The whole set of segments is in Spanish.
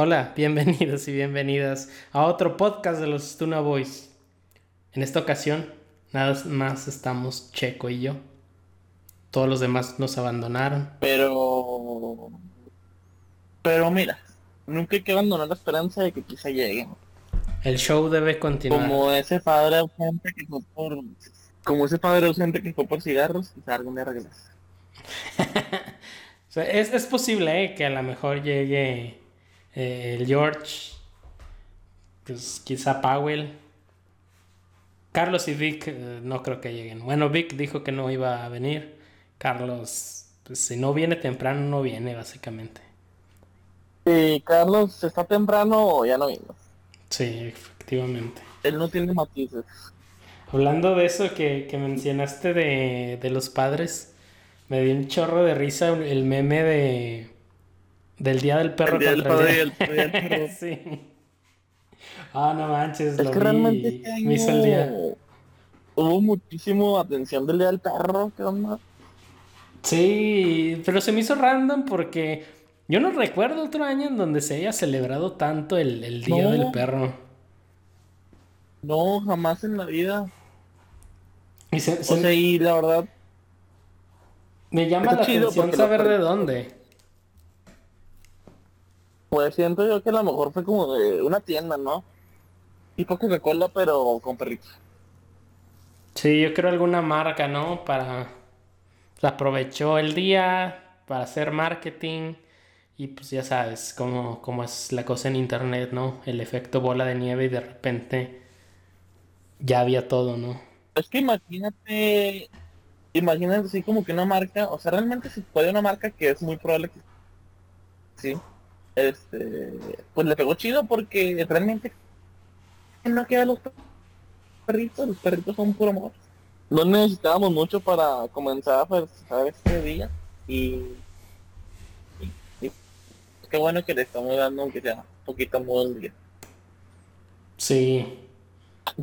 Hola, bienvenidos y bienvenidas a otro podcast de los Stuna Boys. En esta ocasión, nada más estamos Checo y yo. Todos los demás nos abandonaron. Pero. Pero mira, nunca hay que abandonar la esperanza de que quizá lleguen. El show debe continuar. Como ese padre ausente que fue por. Como ese padre ausente que fue por cigarros, quizá algún día regrese. O sea, es, es posible eh, que a lo mejor llegue eh, el George, pues quizá Powell. Carlos y Vic eh, no creo que lleguen. Bueno, Vic dijo que no iba a venir. Carlos, pues si no viene temprano, no viene básicamente. Si Carlos está temprano o ya no vino. Sí, efectivamente. Él no tiene matices. Hablando de eso que, que mencionaste de, de los padres, me dio un chorro de risa el meme de del día del perro El día del contra padre y el el día del perro. sí. Ah, no manches, Es lo que vi, realmente este me hizo el día. hubo muchísimo atención del día del perro, ¿qué onda? Sí, pero se me hizo random porque yo no recuerdo otro año en donde se haya celebrado tanto el, el día No. del perro. No, jamás en la vida. Y se, se- O sea, y la verdad, me llama está la chido atención saber de dónde. Pues siento yo que a lo mejor fue como de una tienda, ¿no? Tipo Coca-Cola, pero con perritos. Sí, yo creo alguna marca, ¿no? Para... pues, aprovechó el día para hacer marketing y pues ya sabes cómo, cómo es la cosa en internet, ¿no? El efecto bola de nieve y de repente ya había todo, ¿no? Es que imagínate, imagínate así como que una marca, o sea, realmente si puede una marca que es muy probable que sí, este, pues le pegó chido porque realmente no queda los perritos, los perritos son puro amor. No necesitábamos mucho para comenzar a este día y, y- y qué bueno que le estamos dando aunque sea un poquito al día. Sí,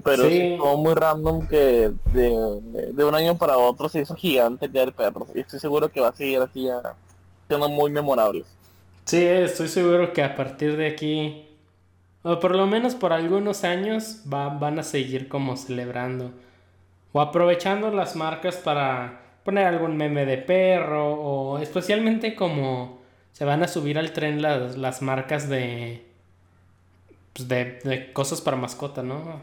Pero Sí. sí, fue muy random que de, de un año para otro se hizo gigante el Día del Perro. Y estoy seguro que va a seguir así ya siendo muy memorable. Sí, estoy seguro que a partir de aquí, o por lo menos por algunos años, va- van a seguir como celebrando o aprovechando las marcas para poner algún meme de perro o especialmente como se van a subir al tren las, las marcas de, pues de, de cosas para mascota, ¿no?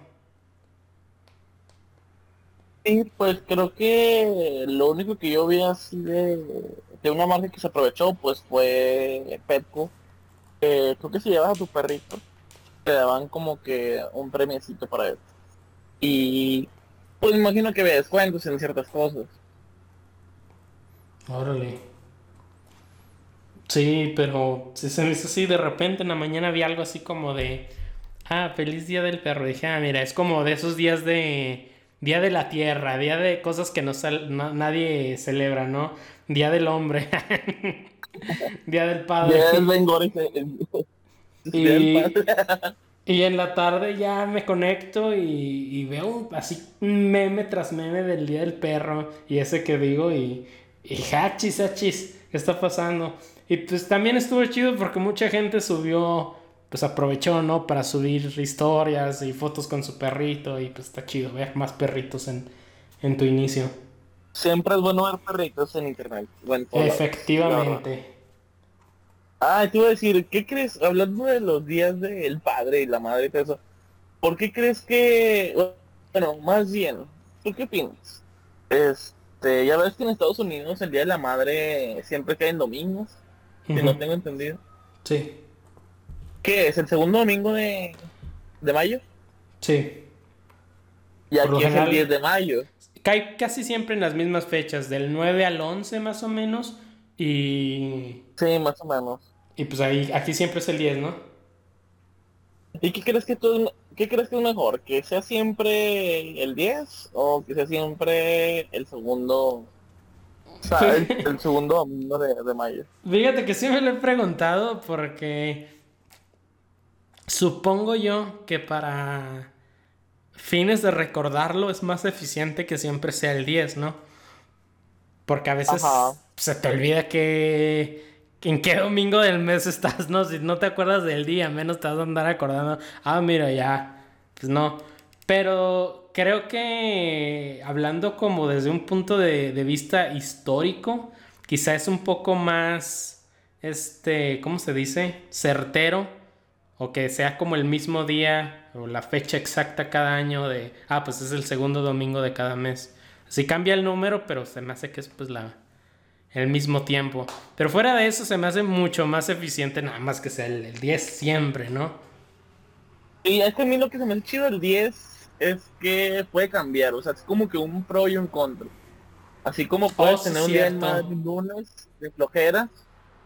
Y pues creo que lo único que yo vi así de, de una marca que se aprovechó pues fue Petco. creo que si llevas a tu perrito te daban como que un premiecito para él. Y pues imagino que había descuentos en ciertas cosas. Órale. Sí, pero si se me hizo así, de repente en la mañana vi algo así como de, ah, feliz día del perro. Dije, ah, mira, es como de esos días de, día de la tierra, día de cosas que no, nadie celebra, ¿no? Día del hombre, día del padre. Y- Día del Padre. Y en la tarde ya me conecto y, y veo así meme tras meme del Día del Perro y ese que digo y, y hachis, hachis, ¿qué está pasando? Y pues también estuvo chido porque mucha gente subió, pues aprovechó, ¿no? Para subir historias y fotos con su perrito y pues está chido ver más perritos en, en tu inicio. Siempre es bueno ver perritos en internet. Bueno, Efectivamente. Ah, te iba a decir, ¿qué crees? Hablando de los días del padre y la madre y todo eso, ¿por qué crees que, bueno, más bien, ¿tú qué opinas? Este, ya ves que en Estados Unidos el Día de la Madre siempre cae en domingos, si no tengo entendido. Sí, ¿Qué es? ¿El segundo domingo de, de mayo? sí. Y aquí es el 10 de mayo. Cae casi siempre en las mismas fechas, del 9 al 11 más o menos. Y, Sí, más o menos. y pues ahí, aquí siempre es el 10, ¿no? ¿Y qué crees que tú, qué crees que es mejor? ¿Que sea siempre el 10 o que sea siempre el segundo, o sea, el, el segundo domingo de, de mayo? Fíjate que sí me lo he preguntado porque supongo yo que para fines de recordarlo es más eficiente que siempre sea el 10, ¿no? Porque a veces Ajá. se te olvida que, en qué domingo del mes estás, ¿no? Si no te acuerdas del día, menos te vas a andar acordando, ah, mira, ya, pues no. Pero creo que hablando como desde un punto de, de vista histórico, quizá es un poco más, este, ¿cómo se dice? Certero, o que sea como el mismo día o la fecha exacta cada año de, ah, pues es el segundo domingo de cada mes. Así cambia el número, pero se me hace que es pues la, el mismo tiempo. Pero fuera de eso se me hace mucho más eficiente nada más que sea el, 10 siempre, ¿no? Y es que a mí lo que se me hace chido el 10 es que puede cambiar, o sea, es como que un pro y un contra. Así como puedes oh, tener un día más lunes de flojera,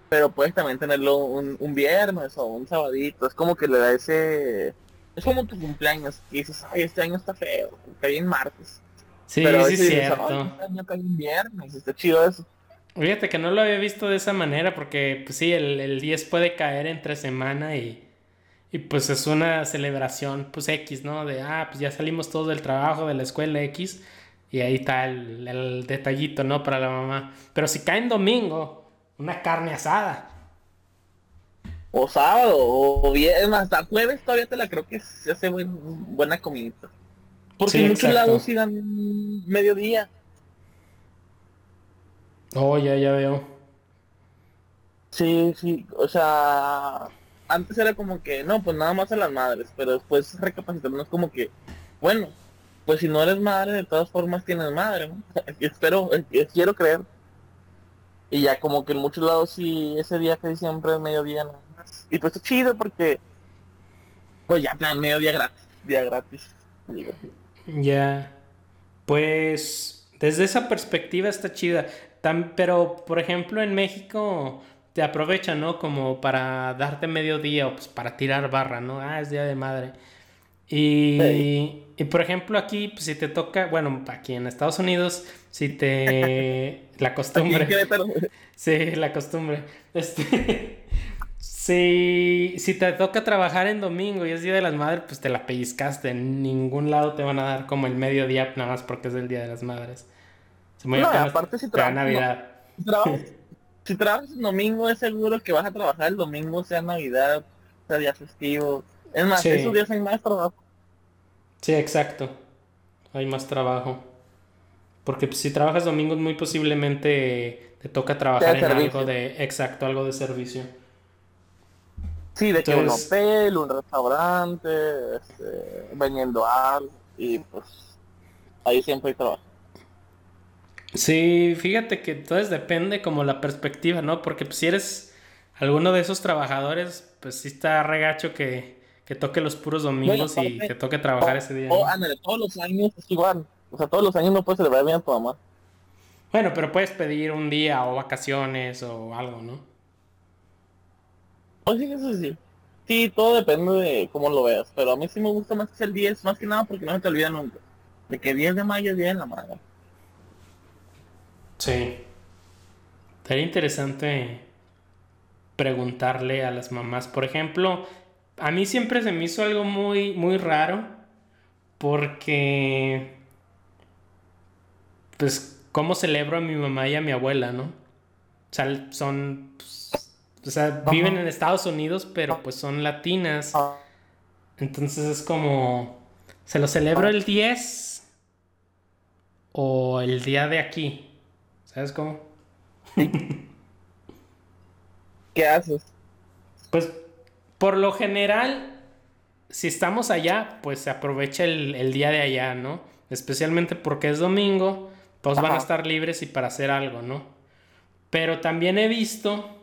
pero puedes también tenerlo un, un, viernes o un sabadito, es como que le da ese... Es como tu cumpleaños, y dices, ay, este año está feo, cae en martes. Sí, pero sí, es cierto. Este año cae en viernes, está chido eso. Fíjate que no lo había visto de esa manera porque, pues sí, el, el 10 puede caer entre semana y, y pues es una celebración, pues X, ¿no? De, ah, pues ya salimos todos del trabajo, de la escuela X y ahí está el, el detallito, ¿no? Para la mamá. Pero si cae en domingo, una carne asada. O sábado, o bien, hasta jueves todavía te la creo que se hace buena comida. Porque en muchos lados sí dan mediodía. Oh, ya, ya veo. Sí, sí, o sea, antes era como que, no, pues nada más a las madres, pero después recapacitando es como que, bueno, pues si no eres madre, de todas formas tienes madre, ¿no? Espero, eh, quiero creer. Y ya como que en muchos lados sí, ese día que siempre es mediodía nada más. Y pues es chido porque, pues ya, mediodía gratis, día gratis. Ya, pues desde esa perspectiva está chida pero, por ejemplo, en México te aprovechan, ¿no? Como para darte medio día o pues para tirar barra, ¿no? Ah, es Día de Madre. Y, y por ejemplo, aquí, pues, si te toca, bueno, aquí en Estados Unidos, si te... la costumbre. sí, la costumbre. Este... si, si te toca trabajar en domingo y es Día de las Madres, pues te la pellizcaste. En ningún lado te van a dar como el mediodía nada más porque es el Día de las Madres no, aparte si trabajas, Navidad. si, trabajas, el domingo es seguro que vas a trabajar el domingo, sea Navidad, sea día festivo. Es más, esos días hay más trabajo. Sí, exacto. Hay más trabajo. Porque si trabajas domingo muy posiblemente te toca trabajar en algo de... Exacto, algo de servicio. Sí, de que un hotel, un restaurante, este, vendiendo algo y pues ahí siempre hay trabajo. Sí, fíjate que entonces depende como la perspectiva, ¿no? Porque pues, si eres alguno de esos trabajadores, pues sí está regacho que, que toque los puros domingos y te toque trabajar ese día. Oh, todos los años es igual. O sea, todos los años no puedes celebrar bien a tu mamá. Bueno, pero puedes pedir un día o vacaciones o algo, ¿no? Pues sí, eso sí. Sí, todo depende de cómo lo veas. Pero a mí sí me gusta más que el 10, más que nada porque no se te olvida nunca. De que 10 de mayo es día de la madre. Sí. Sería interesante preguntarle a las mamás. Por ejemplo, a mí siempre se me hizo algo muy, muy raro. Porque. Pues, ¿cómo celebro a mi mamá y a mi abuela, no? O sea, son. Pues, o sea, viven en Estados Unidos, pero pues son latinas. Entonces es como. ¿Se lo celebro el 10? ¿O el día de aquí? ¿Sabes cómo? ¿Qué haces? Pues por lo general, si estamos allá, pues se aprovecha el, día de allá, ¿no? Especialmente porque es domingo, todos van a estar libres y para hacer algo, ¿no? Pero también he visto,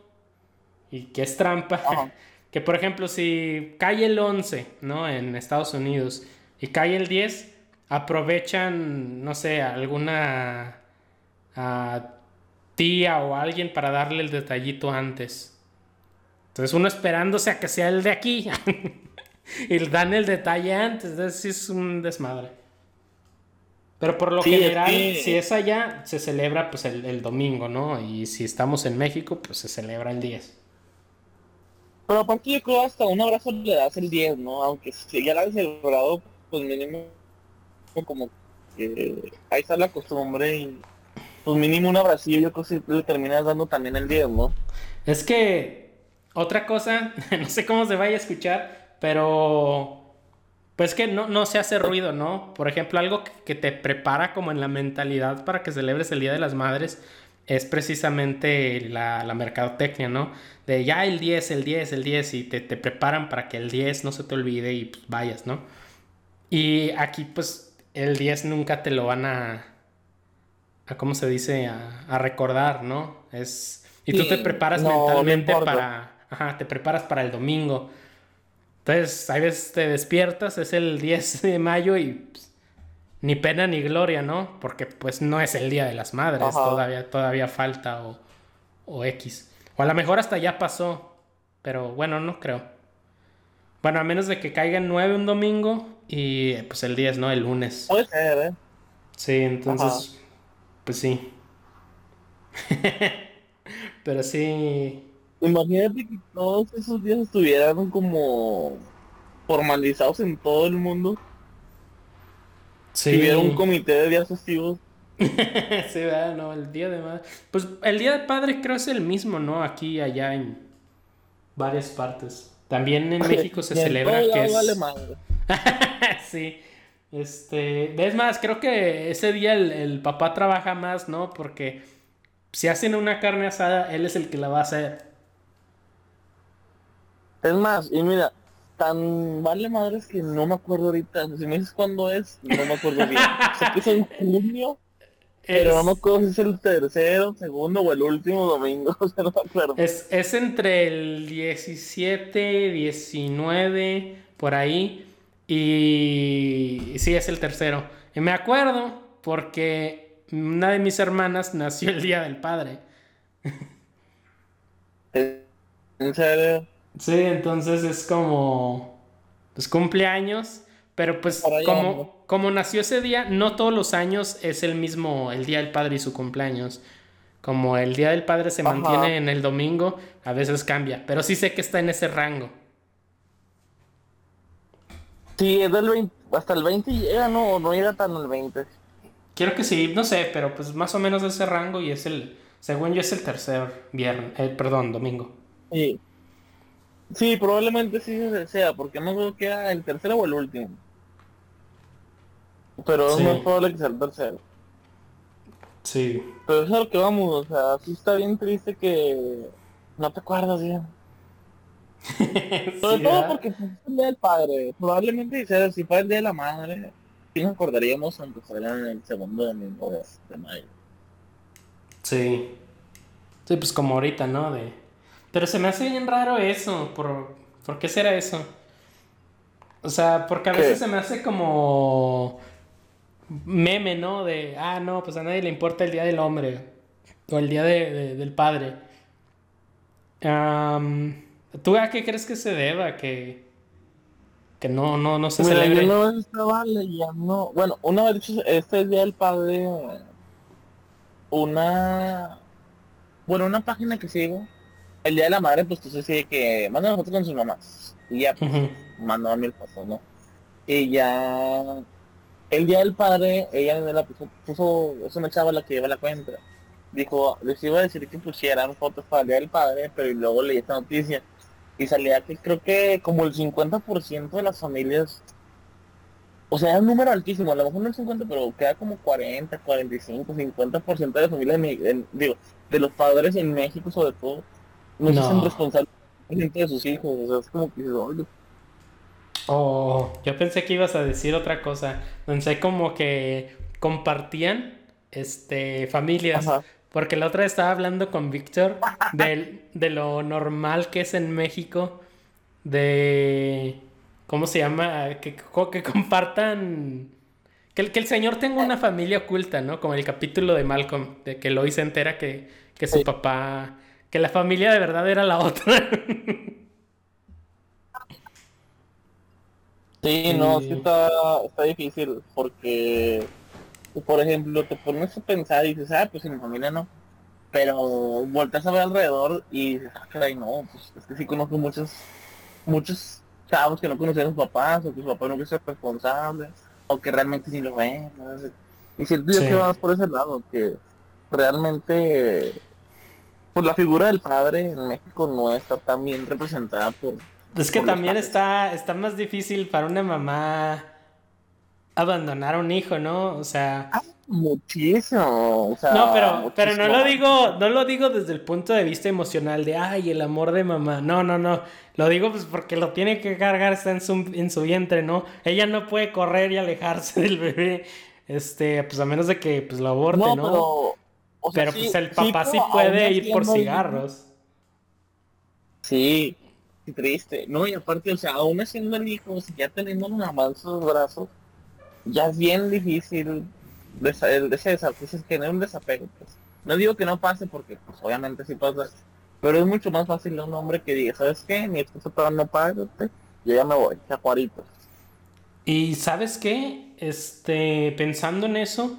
y que es trampa, que por ejemplo si cae el 11, ¿no? En Estados Unidos, y cae el 10, aprovechan, no sé, alguna a tía o alguien para darle el detallito antes. Entonces uno esperándose a que sea el de aquí. y dan el detalle antes. Entonces es un desmadre. Pero por lo general, si es allá, se celebra pues el, domingo, ¿no? Y si estamos en México, pues se celebra el 10. Pero aparte yo creo hasta un abrazo le das el 10, ¿no? Aunque si ya lo han celebrado, pues mínimo como que ahí está la costumbre y pues mínimo un abracillo yo creo que le terminas dando también el 10, ¿no? Es que otra cosa, no sé cómo se vaya a escuchar, pero pues que no, no se hace ruido, ¿no? Por ejemplo, algo que, te prepara como en la mentalidad para que celebres el Día de las Madres es precisamente la, la mercadotecnia, ¿no? De ya el 10, el 10, el 10 y te, te preparan para que el 10 no se te olvide y pues, vayas, ¿no? Y aquí pues el 10 nunca te lo van a, a ¿cómo se dice? A, a recordar, ¿no? Es, y tú te preparas mentalmente para, ajá, te preparas para el domingo entonces, a veces te despiertas, es el 10 de mayo y pues, ni pena ni gloria, ¿no? Porque pues no es el Día de las Madres, todavía, todavía falta o, o X. O a lo mejor hasta ya pasó, pero bueno, no creo. Bueno, a menos de que caiga el 9 un domingo y pues el 10, ¿no? El lunes. Puede ser, ¿eh? Sí, entonces, pues sí. pero sí, Imagínate que todos esos días estuvieran como formalizados en todo el mundo. Sí. Si hubiera un comité de días festivos. sí, ¿verdad? No, el día de madre. Pues el día de padre creo es el mismo, ¿no? Aquí y allá en varias partes. También en México se celebra que es. sí. Este. Es más, creo que ese día el, el papá trabaja más, ¿no? Porque si hacen una carne asada, él es el que la va a hacer. Es más, y mira, tan vale madres que no me acuerdo ahorita. Si me dices cuándo es, no me acuerdo bien. sé que es en junio, pero no me acuerdo si es el tercero, segundo o el último domingo. O sea, no me acuerdo. Es, es entre el 17, 19, por ahí. Y sí, es el tercero. Y me acuerdo porque una de mis hermanas nació el Día del Padre. ¿En serio? Sí, entonces es como, pues cumpleaños, pero pues como, como nació ese día, no todos los años es el mismo, el Día del Padre y su cumpleaños. Como el Día del Padre se mantiene en el domingo, a veces cambia, pero sí sé que está en ese rango. Sí, es del 20, hasta el 20 llega, no, no llega tan el 20. Quiero que sí, no sé, pero pues más o menos de ese rango y es el, según yo es el tercer viernes, eh, perdón, domingo. Sí. Sí, probablemente sí sea, porque no creo que era el tercero o el último. Pero es más probable que sea el tercero. Sí. Pero es a lo que vamos, o sea, sí está bien triste que no te acuerdas bien. Sobre todo porque es el día del padre. Probablemente si fuera el día de la madre, sí nos acordaríamos aunque fuera en el segundo domingo de mayo. Sí. Sí, pues como ahorita, ¿no? De pero se me hace bien raro eso. ¿Por, ¿por qué será eso? O sea, porque a veces se me hace como meme, ¿no? De, ah, no, pues a nadie le importa el Día del Hombre o el Día del Padre. ¿Tú a qué crees que se deba? Que, que no, no, no se celebre. Yo no estaba leyendo. Bueno, una vez este es Día del Padre, una. Bueno, una página que sigo el día de la madre, pues tú sabes que manda una foto con sus mamás. Y ya, pues, mandó a mí el foto, ¿no? Y ya, el día del padre, ella me la puso, puso, es una chava la que lleva la cuenta. Dijo, les iba a decir que pusieran fotos para el día del padre, pero luego leí esta noticia. Y salía que creo que como el 50% de las familias o sea, es un número altísimo, a lo mejor no el 50, pero queda como 40, 45, 50% de las familias, digo, de los padres en México sobre todo, no, no. se hacen responsables de sus hijos, o sea, es como que Oh, yo pensé que ibas a decir otra cosa. Pensé como que compartían este familias. Porque la otra vez estaba hablando con Víctor de, de lo normal que es en México. De. ¿Cómo se llama? Que, que compartan. Que el, que el señor tenga una familia oculta, ¿no? Como el capítulo de Malcolm, de que Lois se entera que, que su papá que la familia de verdad era la otra. sí, no, sí está, está difícil porque, por ejemplo, te pones a pensar y dices, ah, pues en mi familia no. Pero volteas a ver alrededor y dices, ah, caray, no, pues es que sí conozco muchos, muchos chavos que no conocían a sus papás, o que su papá no quiere ser responsable, o que realmente sí lo ven. Y siento yo que vas por ese lado, que realmente pues la figura del padre en México no está tan bien representada por... Es que por también está, está más difícil para una mamá abandonar a un hijo, ¿no? O sea... Muchísimo. O sea, No, pero, pero no lo digo, no lo digo desde el punto de vista emocional de ay, el amor de mamá. No, no, no. Lo digo pues porque lo tiene que cargar, está en su, en su vientre, ¿no? Ella no puede correr y alejarse del bebé. Este, pues a menos de que pues lo aborte, ¿no? No, pero... o sea, Pero sí- pues el papá sí, puede ir por cigarros. Sí, qué triste. No, y aparte, o sea, aún haciendo el hijo, o sea, ya teniendo una mamá en sus brazos, ya es bien difícil ese desapego, tener un desapego, pues. No digo que no pase porque, pues, obviamente sí pasa, pero es mucho más fácil a un hombre que diga, ¿sabes qué? Mi esposo todavía no paga, yo ya me voy, chacuaritos. Y ¿sabes qué? Este, pensando en eso,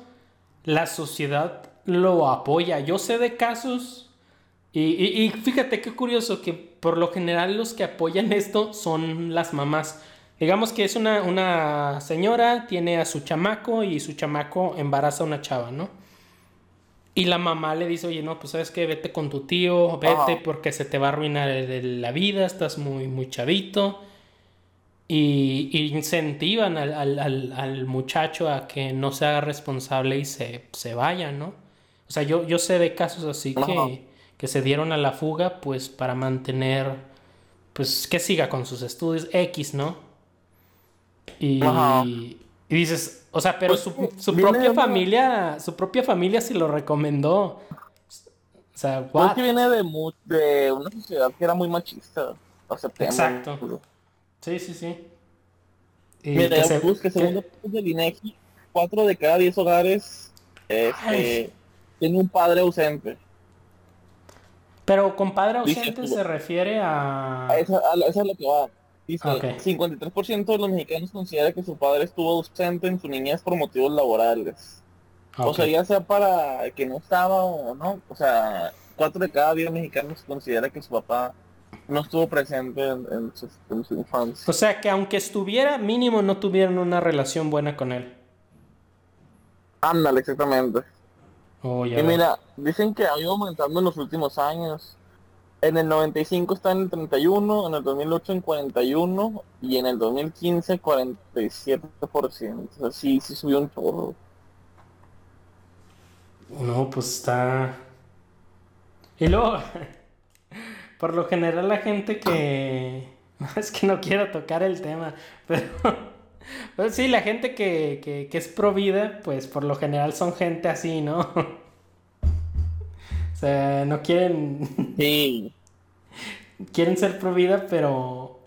la sociedad lo apoya. Yo sé de casos y, y- y fíjate qué curioso que por lo general los que apoyan esto son las mamás. Digamos que es una, una señora, tiene a su chamaco y su chamaco embaraza a una chava, ¿no? Y la mamá le dice, oye, no, pues sabes qué, vete con tu tío, vete Ajá. porque se te va a arruinar la vida, estás muy, muy chavito. Y, y incentivan al, al- al- al muchacho a que no se haga responsable y se, se vaya, ¿no? O sea, yo, yo sé de casos así que, que se dieron a la fuga, pues para mantener, pues que siga con sus estudios X, ¿no? Y, y dices, o sea, pero Pues, su, sí, su propia una- familia, su propia familia se lo recomendó. O sea, Pues what? que viene de, una sociedad que era muy machista. O sea, Exacto. Sí, sí, sí. Y Mira, que se- que- del INEGI, 4 de cada 10 hogares este. Tiene un padre ausente. Pero con padre ausente se refiere a... A eso, a eso es lo que va. Dice, Ok. 53% de los mexicanos considera que su padre estuvo ausente en su niñez por motivos laborales. O sea, ya sea para que no estaba o no. O sea, 4 de cada 10 mexicanos considera que su papá no estuvo presente en, en su, en su infancia. O sea, que aunque estuviera, mínimo no tuvieron una relación buena con él. Ándale, exactamente. Oh, Y mira, dicen que ha ido aumentando en los últimos años. En el 95 está en el 31, en el 2008 en 41 y en el 2015 47%. O sea, sí, sí subió un chorro. No, pues está... Y luego, por lo general la gente que... Es que no quiero tocar el tema, pero... Pero sí, la gente que, que, que es pro vida, pues por lo general son gente así, ¿no? O sea, no quieren... Sí, quieren ser pro vida, pero.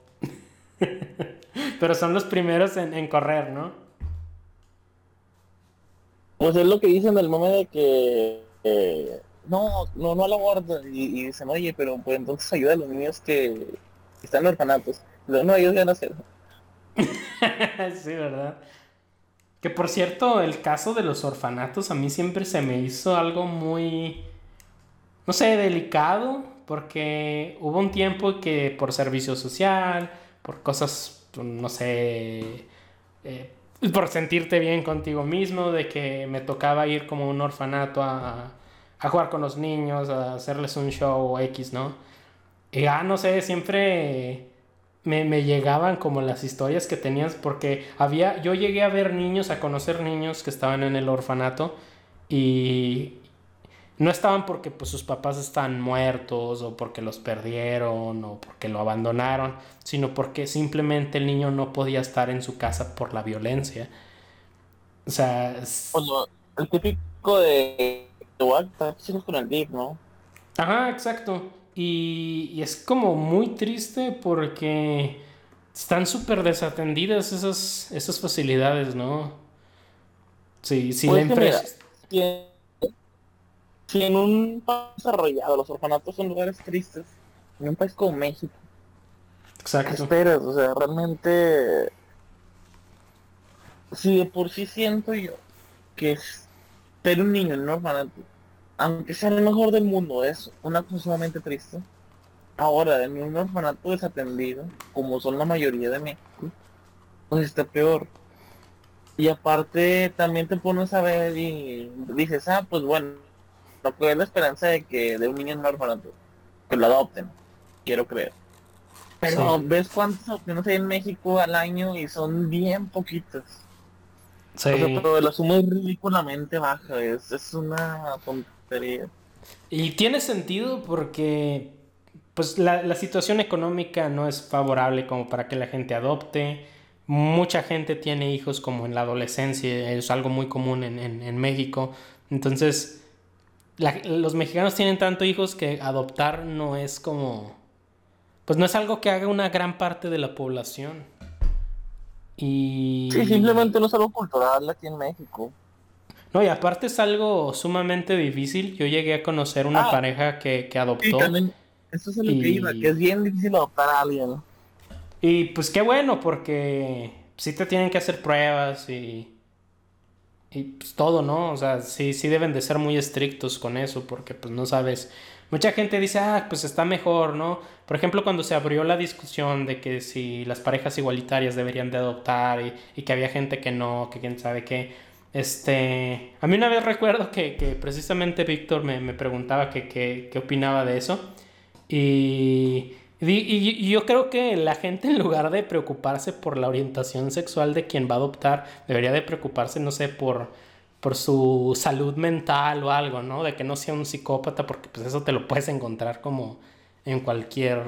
pero son los primeros en, en correr, ¿no? pues es lo que dicen del meme de que eh, no, no, no al aborto. Y, y dicen, oye, pero pues entonces ayuda a los niños que, están en orfanatos. No, no, ellos van a hacer. sí, ¿verdad? Que por cierto, el caso de los orfanatos a mí siempre se me hizo algo muy. No sé, delicado, porque hubo un tiempo que por servicio social, por cosas, no sé, eh, por sentirte bien contigo mismo, de que me tocaba ir como un orfanato a, a jugar con los niños, a hacerles un show X, ¿no? Y ah, no sé, siempre me, me llegaban como las historias que tenías, porque había, yo llegué a ver niños, a conocer niños que estaban en el orfanato y no estaban porque pues sus papás están muertos o porque los perdieron o porque lo abandonaron, sino porque simplemente el niño no podía estar en su casa por la violencia. O sea, es- Pues, el típico de estar chicos con el DIP, ¿no? Ajá, exacto. Y, y es como muy triste porque están súper desatendidas esas, esas facilidades, ¿no? Sí, sí, Pues la mira, empresa. Si en, un país desarrollado los orfanatos son lugares tristes, en un país como México, ¿qué Exacto. esperas? O sea, realmente, si de por sí siento yo que es ser un niño en un orfanato, aunque sea el mejor del mundo, es una cosa sumamente triste. Ahora, en un orfanato desatendido, como son la mayoría de México, pues está peor. Y aparte también te pones a ver y dices, ah, pues bueno, no creo la esperanza de que de un niño en un orfanato, que lo adopten, quiero creer. Pero ves cuántas opciones hay en México al año y son bien poquitas. Sí. pero la suma es ridículamente baja, es, es una tontería. Y tiene sentido porque pues la, la, situación económica no es favorable como para que la gente adopte. Mucha gente tiene hijos como en la adolescencia, es algo muy común en, en, en México. Entonces, los mexicanos tienen tanto hijos que adoptar no es como... Pues no es algo que haga una gran parte de la población. Y... Sí, simplemente no es algo cultural aquí en México. No, y aparte es algo sumamente difícil. Yo llegué a conocer una ah. pareja que, que adoptó. eso es lo que iba, que es bien difícil adoptar a alguien. Y pues qué bueno, porque sí te tienen que hacer pruebas y. Y pues todo, ¿no? O sea, sí, sí deben de ser muy estrictos con eso, porque pues no sabes. Mucha gente dice, ah, pues está mejor, ¿no? Por ejemplo, cuando se abrió la discusión de que si las parejas igualitarias deberían de adoptar y, y que había gente que no, que quién sabe qué este, a mí una vez recuerdo que, que precisamente Víctor me, me preguntaba qué que, opinaba de eso. Y, y, y, yo creo que la gente en lugar de preocuparse por la orientación sexual de quien va a adoptar, debería de preocuparse, no sé, por, por su salud mental o algo, ¿no? De que no sea un psicópata, porque pues eso te lo puedes encontrar como en cualquier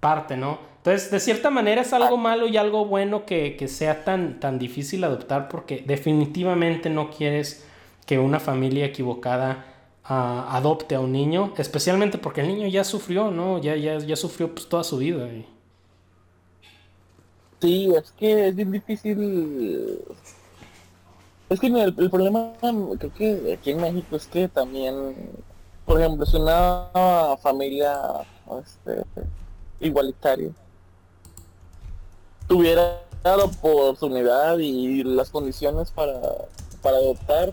parte, ¿no? Entonces, de cierta manera es algo malo y algo bueno que, sea tan, tan difícil adoptar porque definitivamente no quieres que una familia equivocada ah, adopte a un niño, especialmente porque el niño ya sufrió, ¿no? Ya, ya, ya sufrió pues, toda su vida. Sí, es que es bien difícil. Es que el, problema, creo que aquí en México es que también, por ejemplo, es una familia este, igualitaria tuviera la oportunidad y las condiciones para, para adoptar,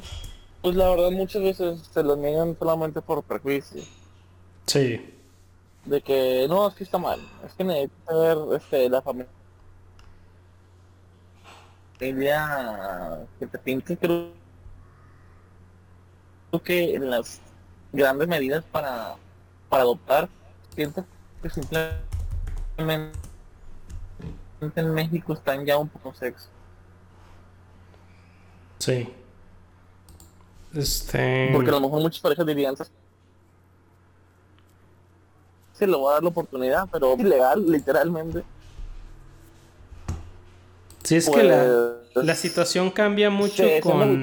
pues la verdad muchas veces se lo niegan solamente por prejuicio. Sí. De que no, es que está mal, es que necesita ver este, la familia que te pinte creo que en las grandes medidas para, para adoptar siento que simplemente en México están ya un poco sexo. Sí. Este. Porque a lo mejor muchas parejas dirían se lo va a dar la oportunidad, pero ilegal, literalmente. Sí, es que la, pues, la, situación cambia mucho con.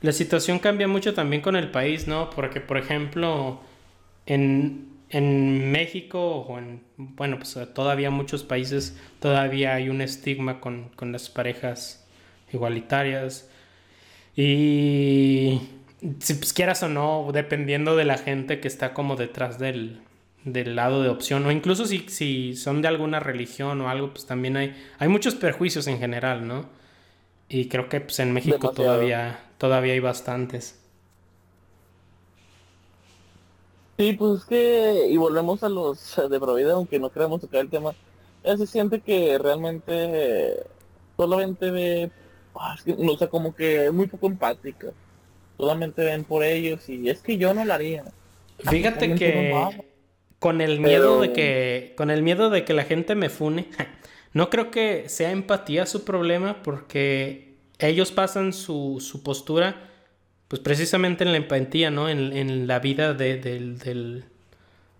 La situación cambia mucho también con el país, ¿no? Porque, por ejemplo, en, en México o en, bueno, pues todavía muchos países todavía hay un estigma con, con las parejas igualitarias. Y si pues, quieras o no, dependiendo de la gente que está como detrás del, del lado de opción, o incluso si, si son de alguna religión o algo, pues también hay, hay muchos perjuicios en general, ¿no? Y creo que pues en México todavía, todavía hay bastantes. Sí, pues es que, y volvemos a los de Provida, aunque no queramos tocar el tema, ya se siente que realmente solamente ve, ah, o sea, como que muy poco empática, solamente ven por ellos y es que yo no lo haría. Fíjate que con el miedo de que, con el miedo de que la gente me fune, no creo que sea empatía su problema porque ellos pasan su, su postura pues precisamente en la empatía, ¿no? En, la vida del,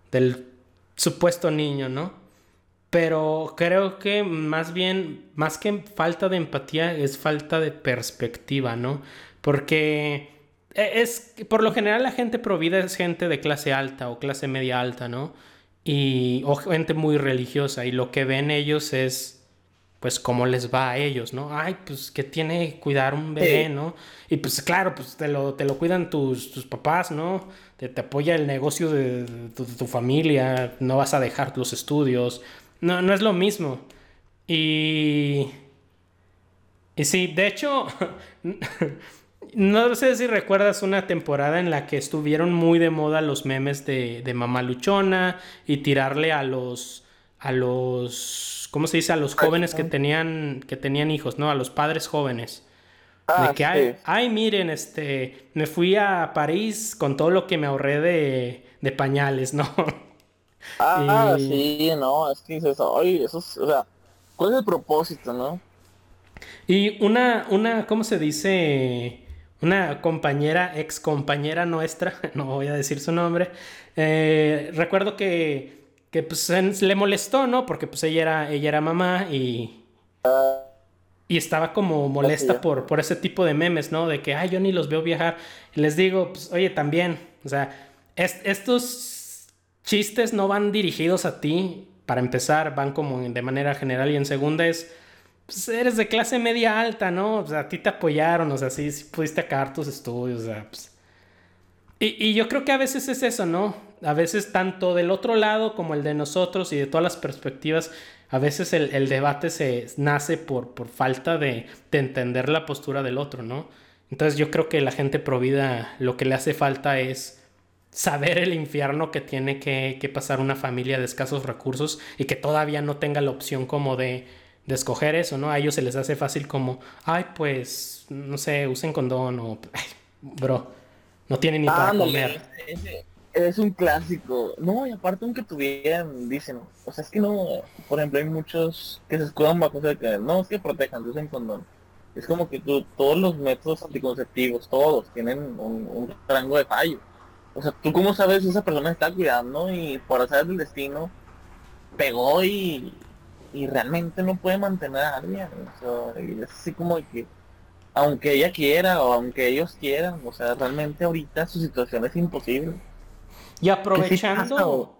del, supuesto niño, ¿no? Pero creo que más bien, más que falta de empatía, es falta de perspectiva, ¿no? Porque e, es, por lo general la gente provida es gente de clase alta o clase media alta, ¿no? Y, o gente muy religiosa, y lo que ven ellos es pues cómo les va a ellos, ¿no? Ay, pues que tiene cuidar un bebé, ¿no? Y pues claro, pues te lo, te lo cuidan tus, tus papás, ¿no? Te, te, apoya el negocio de, tu, familia, no vas a dejar los estudios, no, no es lo mismo. Y... Y sí, de hecho, no sé si recuerdas una temporada en la que estuvieron muy de moda los memes de, de mamá luchona y tirarle a los... a los ¿cómo se dice? A los jóvenes que tenían, que tenían hijos, ¿no? A los padres jóvenes. de ah, que, ay, ay, miren, este, me fui a París con todo lo que me ahorré de, de pañales, ¿no? Ah, sí, no, es que dices, ay, eso es, o sea, ¿cuál es el propósito, no? Y una, una, ¿cómo se dice? Una compañera, ex compañera nuestra, no voy a decir su nombre, eh, recuerdo que, que pues le molestó, ¿no? Porque pues ella era, ella era mamá y... Y estaba como molesta por, por ese tipo de memes, ¿no? De que, ay, yo ni los veo viajar. Y les digo, pues, oye, también, o sea, estos chistes no van dirigidos a ti, para empezar, van como de manera general y en segunda es, pues eres de clase media alta, ¿no? O sea, a ti te apoyaron, o sea, sí, pudiste acabar tus estudios, o sea, pues... Y, y yo creo que a veces es eso, ¿no? A veces tanto del otro lado como el de nosotros y de todas las perspectivas, a veces el, debate se nace por, por falta de, entender la postura del otro, ¿no? Entonces yo creo que la gente provida lo que le hace falta es saber el infierno que tiene que, pasar una familia de escasos recursos y que todavía no tenga la opción como de, de, escoger eso, ¿no? A ellos se les hace fácil como, ay, pues, no sé, usen condón o, ay, bro, no tienen ni para comer es un clásico. No, y aparte aunque tuvieran, dicen, o sea, es que no, por ejemplo, hay muchos que se escudan bajo de que no, es que protejan, usen condón. Es como que tú, todos los métodos anticonceptivos, todos, tienen un, rango de fallo. O sea, tú cómo sabes si esa persona está cuidando y por hacer el destino pegó y, y realmente no puede mantener a alguien. O sea, es así como que aunque ella quiera o aunque ellos quieran, o sea, realmente ahorita su situación es imposible. Y aprovechando,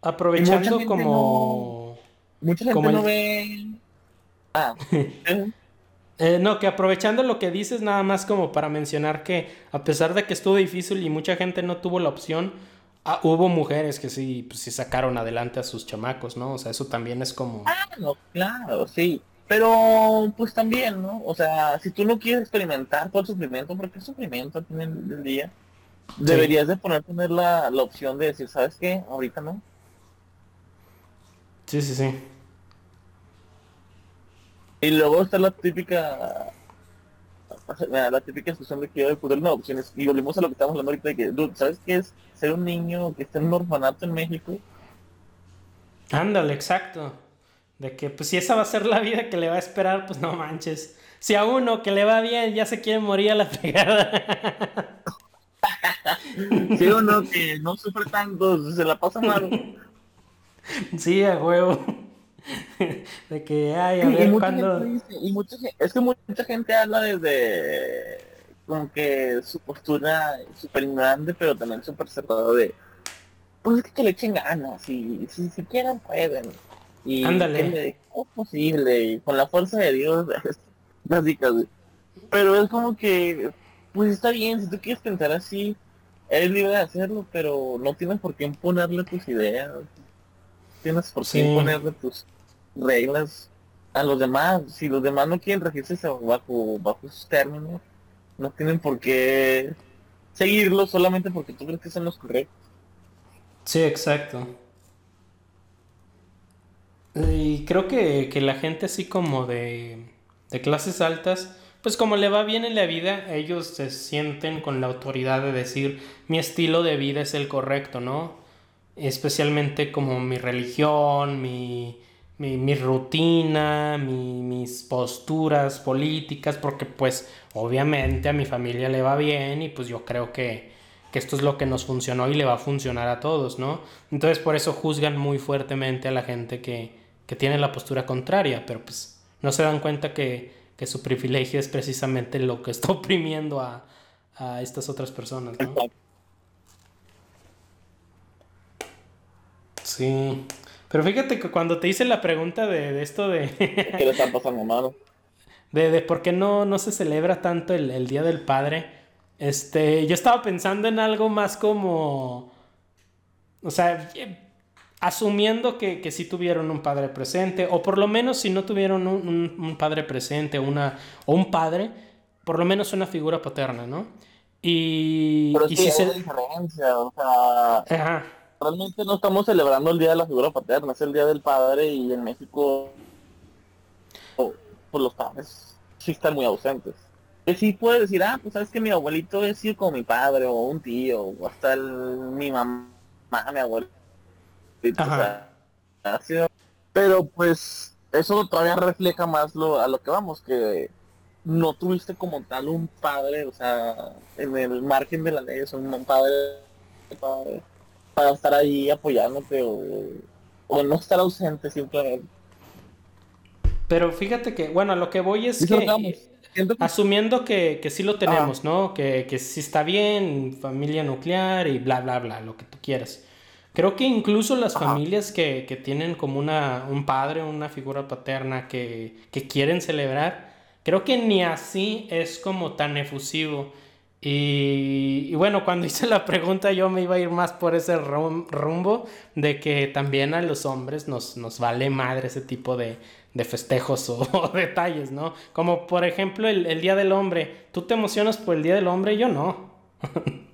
aprovechando como... mucha gente no ve... Ah. Eh, no, que aprovechando lo que dices, nada más como para mencionar que a pesar de que estuvo difícil y mucha gente no tuvo la opción, ah, hubo mujeres que sí, pues, sí sacaron adelante a sus chamacos, ¿no? O sea, eso también es como... Ah, no, claro, sí. Pero, pues también, ¿no? O sea, si tú no quieres experimentar el sufrimiento, porque es sufrimiento al final del día, Deberías de poner, tener la, la opción de decir, ¿sabes qué? Ahorita no. Sí, sí, sí. Y luego está la típica la típica discusión de que hay poder no opciones y volvemos a lo que estamos hablando ahorita de que ¿sabes qué es ser un niño que está en un orfanato en México? Ándale, exacto. De que pues si esa va a ser la vida que le va a esperar, pues no manches. Si a uno que le va bien ya se quiere morir a la pegada. sí o no, que no sufre tanto, se la pasa mal. Sí, a huevo. De que, ay, a ver cuándo... y mucha es que mucha gente habla desde como que su postura súper grande, pero también súper cerrado de, pues es que, le echen ganas, y si, si quieren pueden. Y Ándale. es posible, y con la fuerza de Dios, básicamente. Pero es como que, pues está bien, si tú quieres pensar así, eres libre de hacerlo, pero no tienes por qué imponerle tus ideas. Tienes por qué imponerle tus reglas a los demás. Si los demás no quieren regirse bajo, bajo sus términos, no tienen por qué seguirlo solamente porque tú crees que son los correctos. Sí, exacto. Y creo que, que la gente así como de, de clases altas pues como le va bien en la vida, ellos se sienten con la autoridad de decir mi estilo de vida es el correcto, ¿no? Especialmente como mi religión, mi, mi, rutina, mis posturas políticas, porque pues obviamente a mi familia le va bien y pues yo creo que, que esto es lo que nos funcionó y le va a funcionar a todos, ¿no? Entonces por eso juzgan muy fuertemente a la gente que, que tiene la postura contraria, pero pues no se dan cuenta que que su privilegio es precisamente lo que está oprimiendo a, estas otras personas, ¿no? Sí. Pero fíjate que cuando te hice la pregunta de, esto de... ¿Qué le están pasando malo? De, de por qué no, no se celebra tanto el, el Día del Padre. Este, yo estaba pensando en algo más como... O sea, asumiendo que, que sí tuvieron un padre presente, o por lo menos si no tuvieron un, padre presente una, o un padre, por lo menos una figura paterna, ¿no? Y, Pero y si se... diferencia, o sea, realmente no estamos celebrando el Día de la Figura Paterna, es el Día del Padre y en México pues los padres sí están muy ausentes. pues sí puedes decir, ah, pues sabes que mi abuelito es ir con mi padre o un tío o hasta el, mi mamá, mi abuelito. Pero pues eso todavía refleja más lo, a lo que vamos, que no tuviste como tal un padre, o sea, en el margen de la ley, sea, un padre para, para estar ahí apoyándote o, o no estar ausente simplemente. Pero fíjate que, bueno, a lo que voy es es que, asumiendo que, que sí lo tenemos, ¿no? Que, que sí está bien, familia nuclear y bla, bla, bla, lo que tú quieras. Creo que incluso las Ajá. familias que, que tienen como una, un padre, una figura paterna que, que quieren celebrar, creo que ni así es como tan efusivo. Y, y bueno, cuando hice la pregunta yo me iba a ir más por ese rum- rumbo de que también a los hombres nos, nos vale madre ese tipo de, de festejos o, o detalles, ¿no? Como por ejemplo el, el Día del Hombre. ¿Tú te emocionas por el Día del Hombre? Yo no.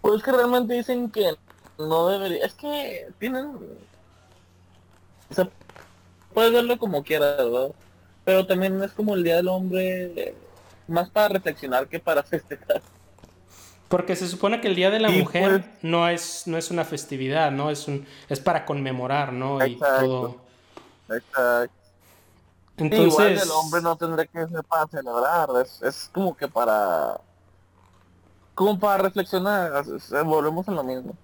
Pues es que realmente dicen que no debería. Es que tienen. O sea, puedes verlo como quieras, ¿verdad? Pero también es como el Día del Hombre, más para reflexionar que para festejar. Porque se supone que el Día de la Mujer pues. no es, no es una festividad, ¿no? Es un, es para conmemorar, ¿no? Y Exacto. todo. Exacto. Entonces, igual el hombre no tendría que ser para celebrar, es, es como que para. Como para reflexionar, volvemos a lo mismo.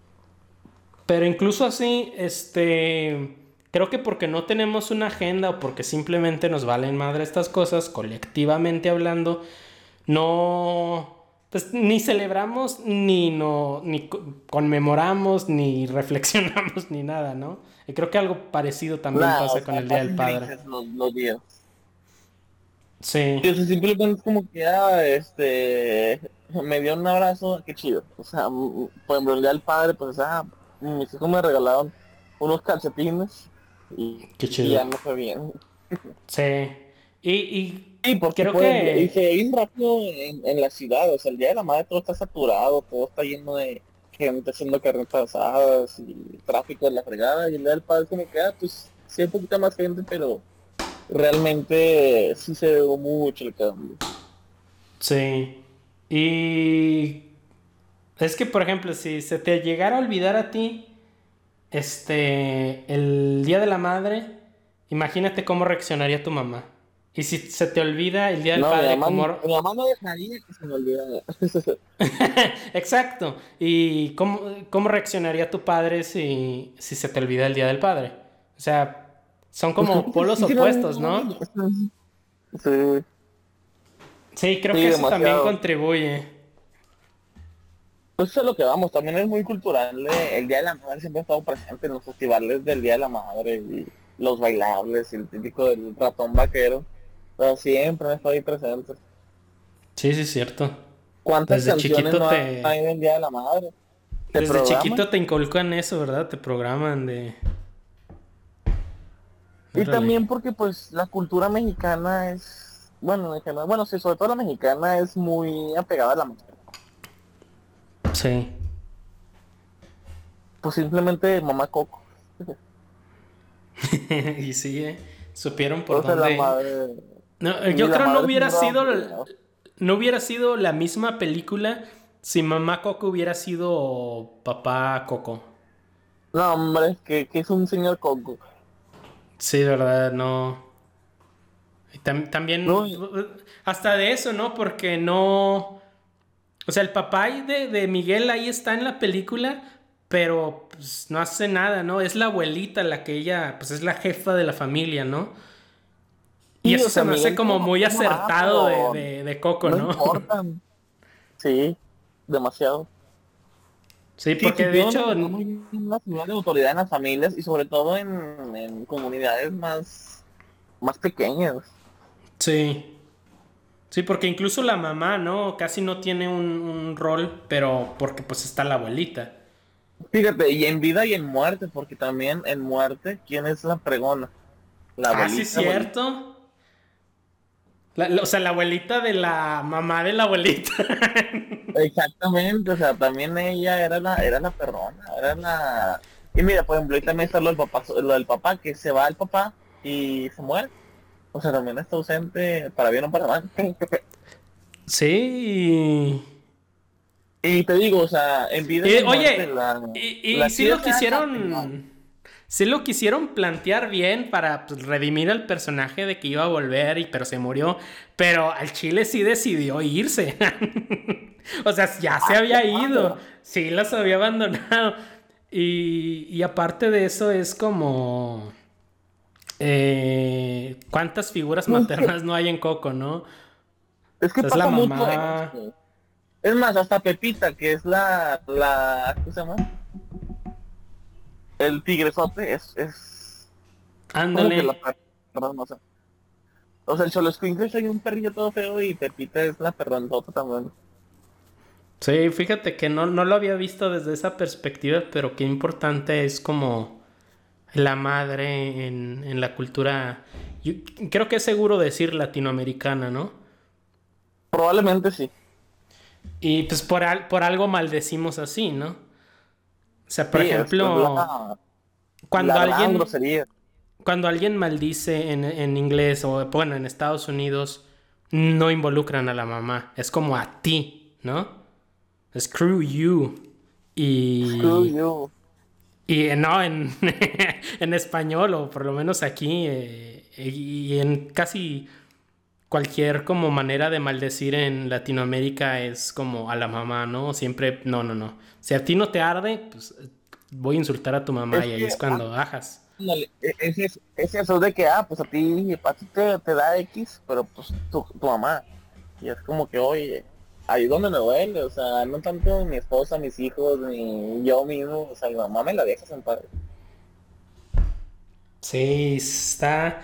Pero incluso así, este, creo que porque no tenemos una agenda o porque simplemente nos valen madre estas cosas, colectivamente hablando, no, pues ni celebramos, ni no, ni co- conmemoramos, ni reflexionamos, ni nada, ¿no? Y creo que algo parecido también pasa con sea, el Día del Padre. Los, los días. Sí. Sí, o sea, simplemente es como que, ah, este, me dio un abrazo, qué chido. O sea, por ejemplo, el día del padre, pues, ah, mis hijos me regalaron unos calcetines y, Qué y chido. ya me fue bien. Sí. Y, y Sí, porque Creo que- y se rápido en, en la ciudad, o sea, el día de la madre todo está saturado, todo está lleno de gente haciendo carretas asadas y tráfico de la fregada, y el día del padre como que, ah, pues, sí hay un poquito más gente, pero realmente sí se ve mucho el cambio. Sí. Y es que, por ejemplo, si se te llegara a olvidar a ti, este, el Día de la Madre, imagínate cómo reaccionaría tu mamá. Y si se te olvida el Día del No, mi Padre, mamá, ¿cómo... mi mamá no dejaría que se me olvidara. Exacto. ¿Y cómo, cómo reaccionaría tu padre si, si se te olvida el Día del Padre? O sea, son como polos opuestos, ¿no? Sí. Sí, creo Sí, que eso también contribuye. Pues eso es lo que vamos, también es muy cultural. eh, El Día de la Madre siempre ha estado presente en los festivales del Día de la Madre y los bailables y el típico del ratón vaquero. Pero siempre han estado ahí presentes. Sí, sí, es cierto. ¿Cuántas Desde canciones chiquito no te- hay del Día de la Madre? ¿Te Desde programan? chiquito te inculcan eso, ¿verdad? Te programan de... Y Órale. también porque pues la cultura mexicana es, bueno, en general- bueno, sí, sobre todo la mexicana es muy apegada a la madre. Sí. Pues simplemente mamá Coco. y sí, ¿eh? Supieron por la dónde... madre... No, yo la creo no hubiera sido... No hubiera sido la misma película si Mamá Coco hubiera sido Papá Coco. No, hombre, que, que es un señor Coco. Sí, verdad, no. Tam- también, No, hasta de eso, ¿no? Porque no. O sea, el papá de, de Miguel ahí está en la película, pero pues, no hace nada, ¿no? Es la abuelita la que ella, pues es la jefa de la familia, ¿no? Y Sí, eso o sea, se me hace Miguel como como- muy va, acertado de, de, de Coco, no, ¿no? importan. Sí, demasiado. Sí, Sí, porque de hecho, una figura de autoridad en las familias y sobre todo en, en comunidades más, más pequeñas. Sí. Sí, porque incluso la mamá, ¿no? Casi no tiene un, un rol, pero porque pues está la abuelita. Fíjate, y en vida y en muerte, porque también en muerte, ¿quién es la pregona? La ah, sí, abuelita, cierto. La- la- o sea, la abuelita de la mamá de la abuelita. Exactamente, o sea, también ella era la, era la perrona, era la... Y mira, por ejemplo, ahí también está lo del papá, lo del papá, que se va el papá y se muere. O sea, también está ausente para bien o para mal. Sí. Y te digo, o sea, en vida. Eh, oye, y, y, lo quisieron. Sí lo quisieron plantear bien para pues, redimir al personaje de que iba a volver, y, pero se murió. Pero al Chile sí decidió irse. o sea, ya se había ido. Sí, los había abandonado. Y, y aparte de eso es como... Eh, ¿Cuántas figuras maternas no hay en Coco, no? Es que es la mamá. Es más, hasta Pepita, que es la... la ¿Qué se llama? el tigresote es, es... Ándale. o sea, el Cholo hay un perrillo todo feo y Pepita es la perrondota también. Sí, fíjate que no, no lo había visto desde esa perspectiva, pero qué importante es como la madre en, en la cultura, yo creo que es seguro decir latinoamericana, ¿no? Probablemente sí. Y pues por, por algo maldecimos así, ¿no? O sea, por ejemplo, cuando alguien cuando alguien maldice en, inglés o bueno, en Estados Unidos, no involucran a la mamá, es como a ti, ¿no? Screw you. Y Screw you. Y no, en, en español, o por lo menos aquí, eh, y en casi cualquier como manera de maldecir en Latinoamérica es como a la mamá, ¿no? Siempre, no, no, no. Si a ti no te arde, pues voy a insultar a tu mamá y ahí es cuando bajas. E, es, es, eso de que, ah, pues a ti, a ti te, da X, pero pues tu, mamá. Y es como que, oye, ahí donde me duele, o sea, no tanto mi esposa, mis hijos, ni yo mismo, o sea, mi mamá me la deja en paz. Sí, está...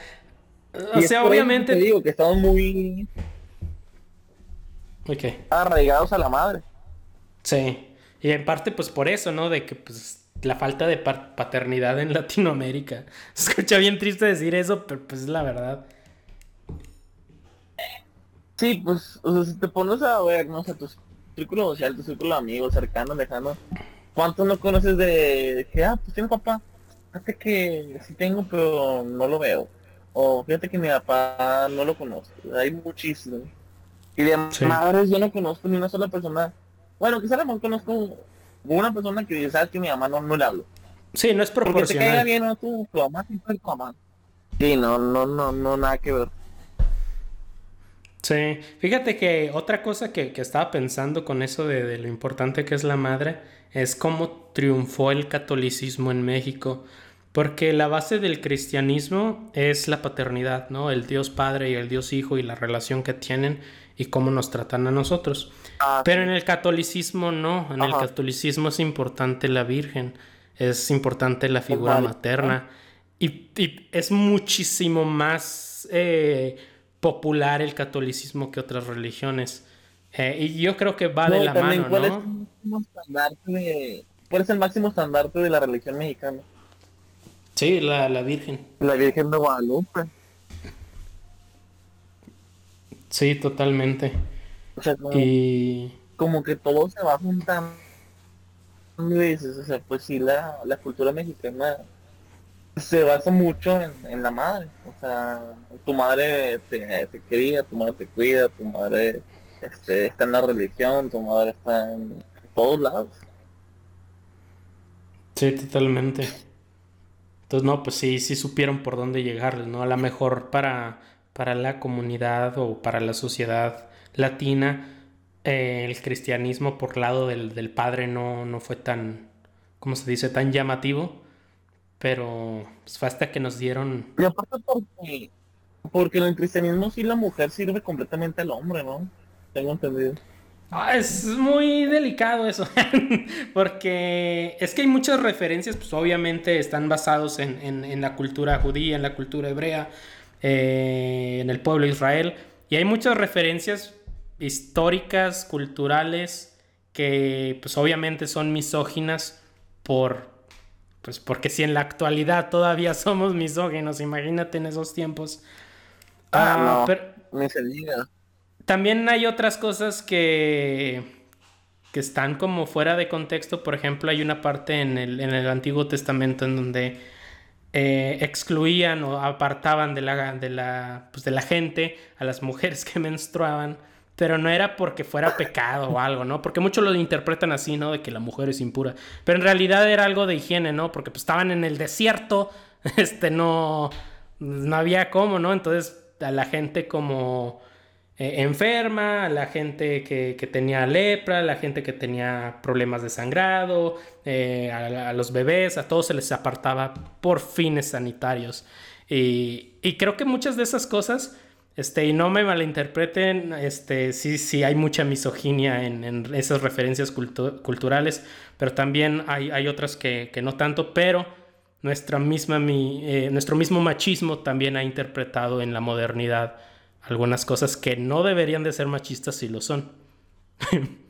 O sea, obviamente... Te digo que estamos muy... Okay. Arraigados a la madre. Sí. Y en parte pues por eso, ¿no? De que pues la falta de paternidad en Latinoamérica. Se escucha bien triste decir eso, pero pues es la verdad. Sí, pues, o sea, si te pones a ver, no sé, tu círculo social, tu círculo de amigos, cercano, lejano, ¿cuántos no conoces de, que, ah, pues tengo papá? Fíjate que sí tengo, pero no lo veo. O fíjate que mi papá no lo conozco. Hay muchísimos. Y de madres yo no conozco ni una sola persona bueno, quizá a lo mejor conozco una persona que sabes que mi mamá no, no le hablo. Sí, no es proporcional. Porque te caiga bien ¿no? tu, tu mamá siempre tu mamá. Sí, no, no, no, no, nada que ver. Sí, fíjate que otra cosa que, que estaba pensando con eso de, de, lo importante que es la madre es cómo triunfó el catolicismo en México. Porque la base del cristianismo es la paternidad, ¿no? El Dios Padre y el Dios Hijo y la relación que tienen y cómo nos tratan a nosotros. Ah, Pero en el catolicismo no, en el catolicismo es importante la Virgen, es importante la figura materna y, es muchísimo más eh, popular el catolicismo que otras religiones. Eh, y yo creo que va de la mano, ¿cuál ¿no? Es ¿Cuál es el máximo estandarte de la religión mexicana? Sí, la, la Virgen. La Virgen de Guadalupe. Sí, totalmente. O sea, como, y... como que todo se va juntando. O sea, pues sí, la, la cultura mexicana se basa mucho en, la madre. O sea, tu madre te, te quería, tu madre te cuida, tu madre este, está en la religión, tu madre está en todos lados. Sí, totalmente. Entonces, no, pues sí, sí supieron por dónde llegarles, ¿no? A lo mejor para para la comunidad o para la sociedad latina, eh, el cristianismo por lado del, padre no, no, fue tan, ¿cómo se dice?, tan llamativo, pero pues, fue hasta que nos dieron... Y aparte porque, porque en el cristianismo sí la mujer sirve completamente al hombre, ¿no? Tengo entendido. Ah, es muy delicado eso, porque es que hay muchas referencias, pues obviamente están basados en, en, en la cultura judía, en la cultura hebrea, eh, en el pueblo de Israel. Y hay muchas referencias históricas, culturales, que pues obviamente son misóginas por... Pues porque si en la actualidad todavía somos misóginos, imagínate en esos tiempos. Ah, ah no, se diga. También hay otras cosas que que están como fuera de contexto. Por ejemplo, hay una parte en el, en el Antiguo Testamento en donde eh, excluían o apartaban de la, de, la, pues de la gente a las mujeres que menstruaban pero no era porque fuera pecado o algo, ¿no? Porque muchos lo interpretan así, ¿no? De que la mujer es impura. Pero en realidad era algo de higiene, ¿no? Porque pues, estaban en el desierto, este, no, no había cómo, ¿no? Entonces a la gente como eh, enferma, a la gente que, tenía lepra, a la gente que tenía problemas de sangrado, eh, a, los bebés, a todos se les apartaba por fines sanitarios. Y creo que muchas de esas cosas este, y no me malinterpreten, este, sí, sí hay mucha misoginia en, esas referencias culturales, pero también hay, hay otras que, que, no tanto, pero nuestra misma, mi, eh, nuestro mismo machismo también ha interpretado en la modernidad algunas cosas que no deberían de ser machistas si lo son.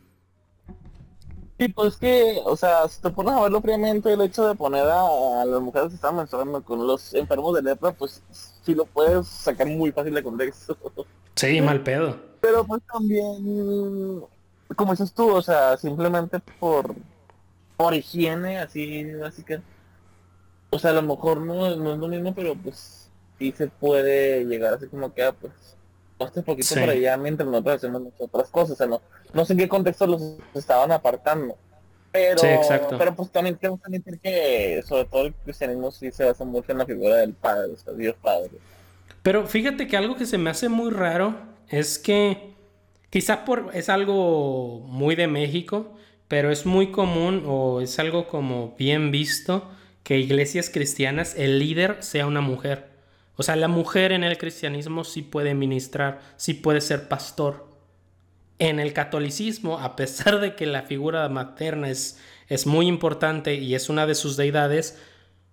Sí, pues que, o sea, si te pones a verlo fríamente, el hecho de poner a, las mujeres que están menstruando con los enfermos de lepra, pues sí lo puedes sacar muy fácil de contexto. Sí, mal pedo. Pero pues también, como dices tú, o sea, simplemente por, por higiene, así, que, o sea, a lo mejor no, no es lo mismo, pero pues sí se puede llegar así como que, ah, pues, un poquito por allá mientras nosotros hacemos otras cosas, o sea, no, no sé en qué contexto los estaban apartando. Pero, pero pues también tenemos que admitir que sobre todo el cristianismo sí se basa mucho en la figura del Padre, o sea, Dios Padre. Pero fíjate que algo que se me hace muy raro es que quizá por es algo muy de México, pero es muy común o es algo como bien visto que iglesias cristianas el líder sea una mujer. O sea, la mujer en el cristianismo sí puede ministrar, sí puede ser pastor. En el catolicismo, a pesar de que la figura materna es, es muy importante y es una de sus deidades,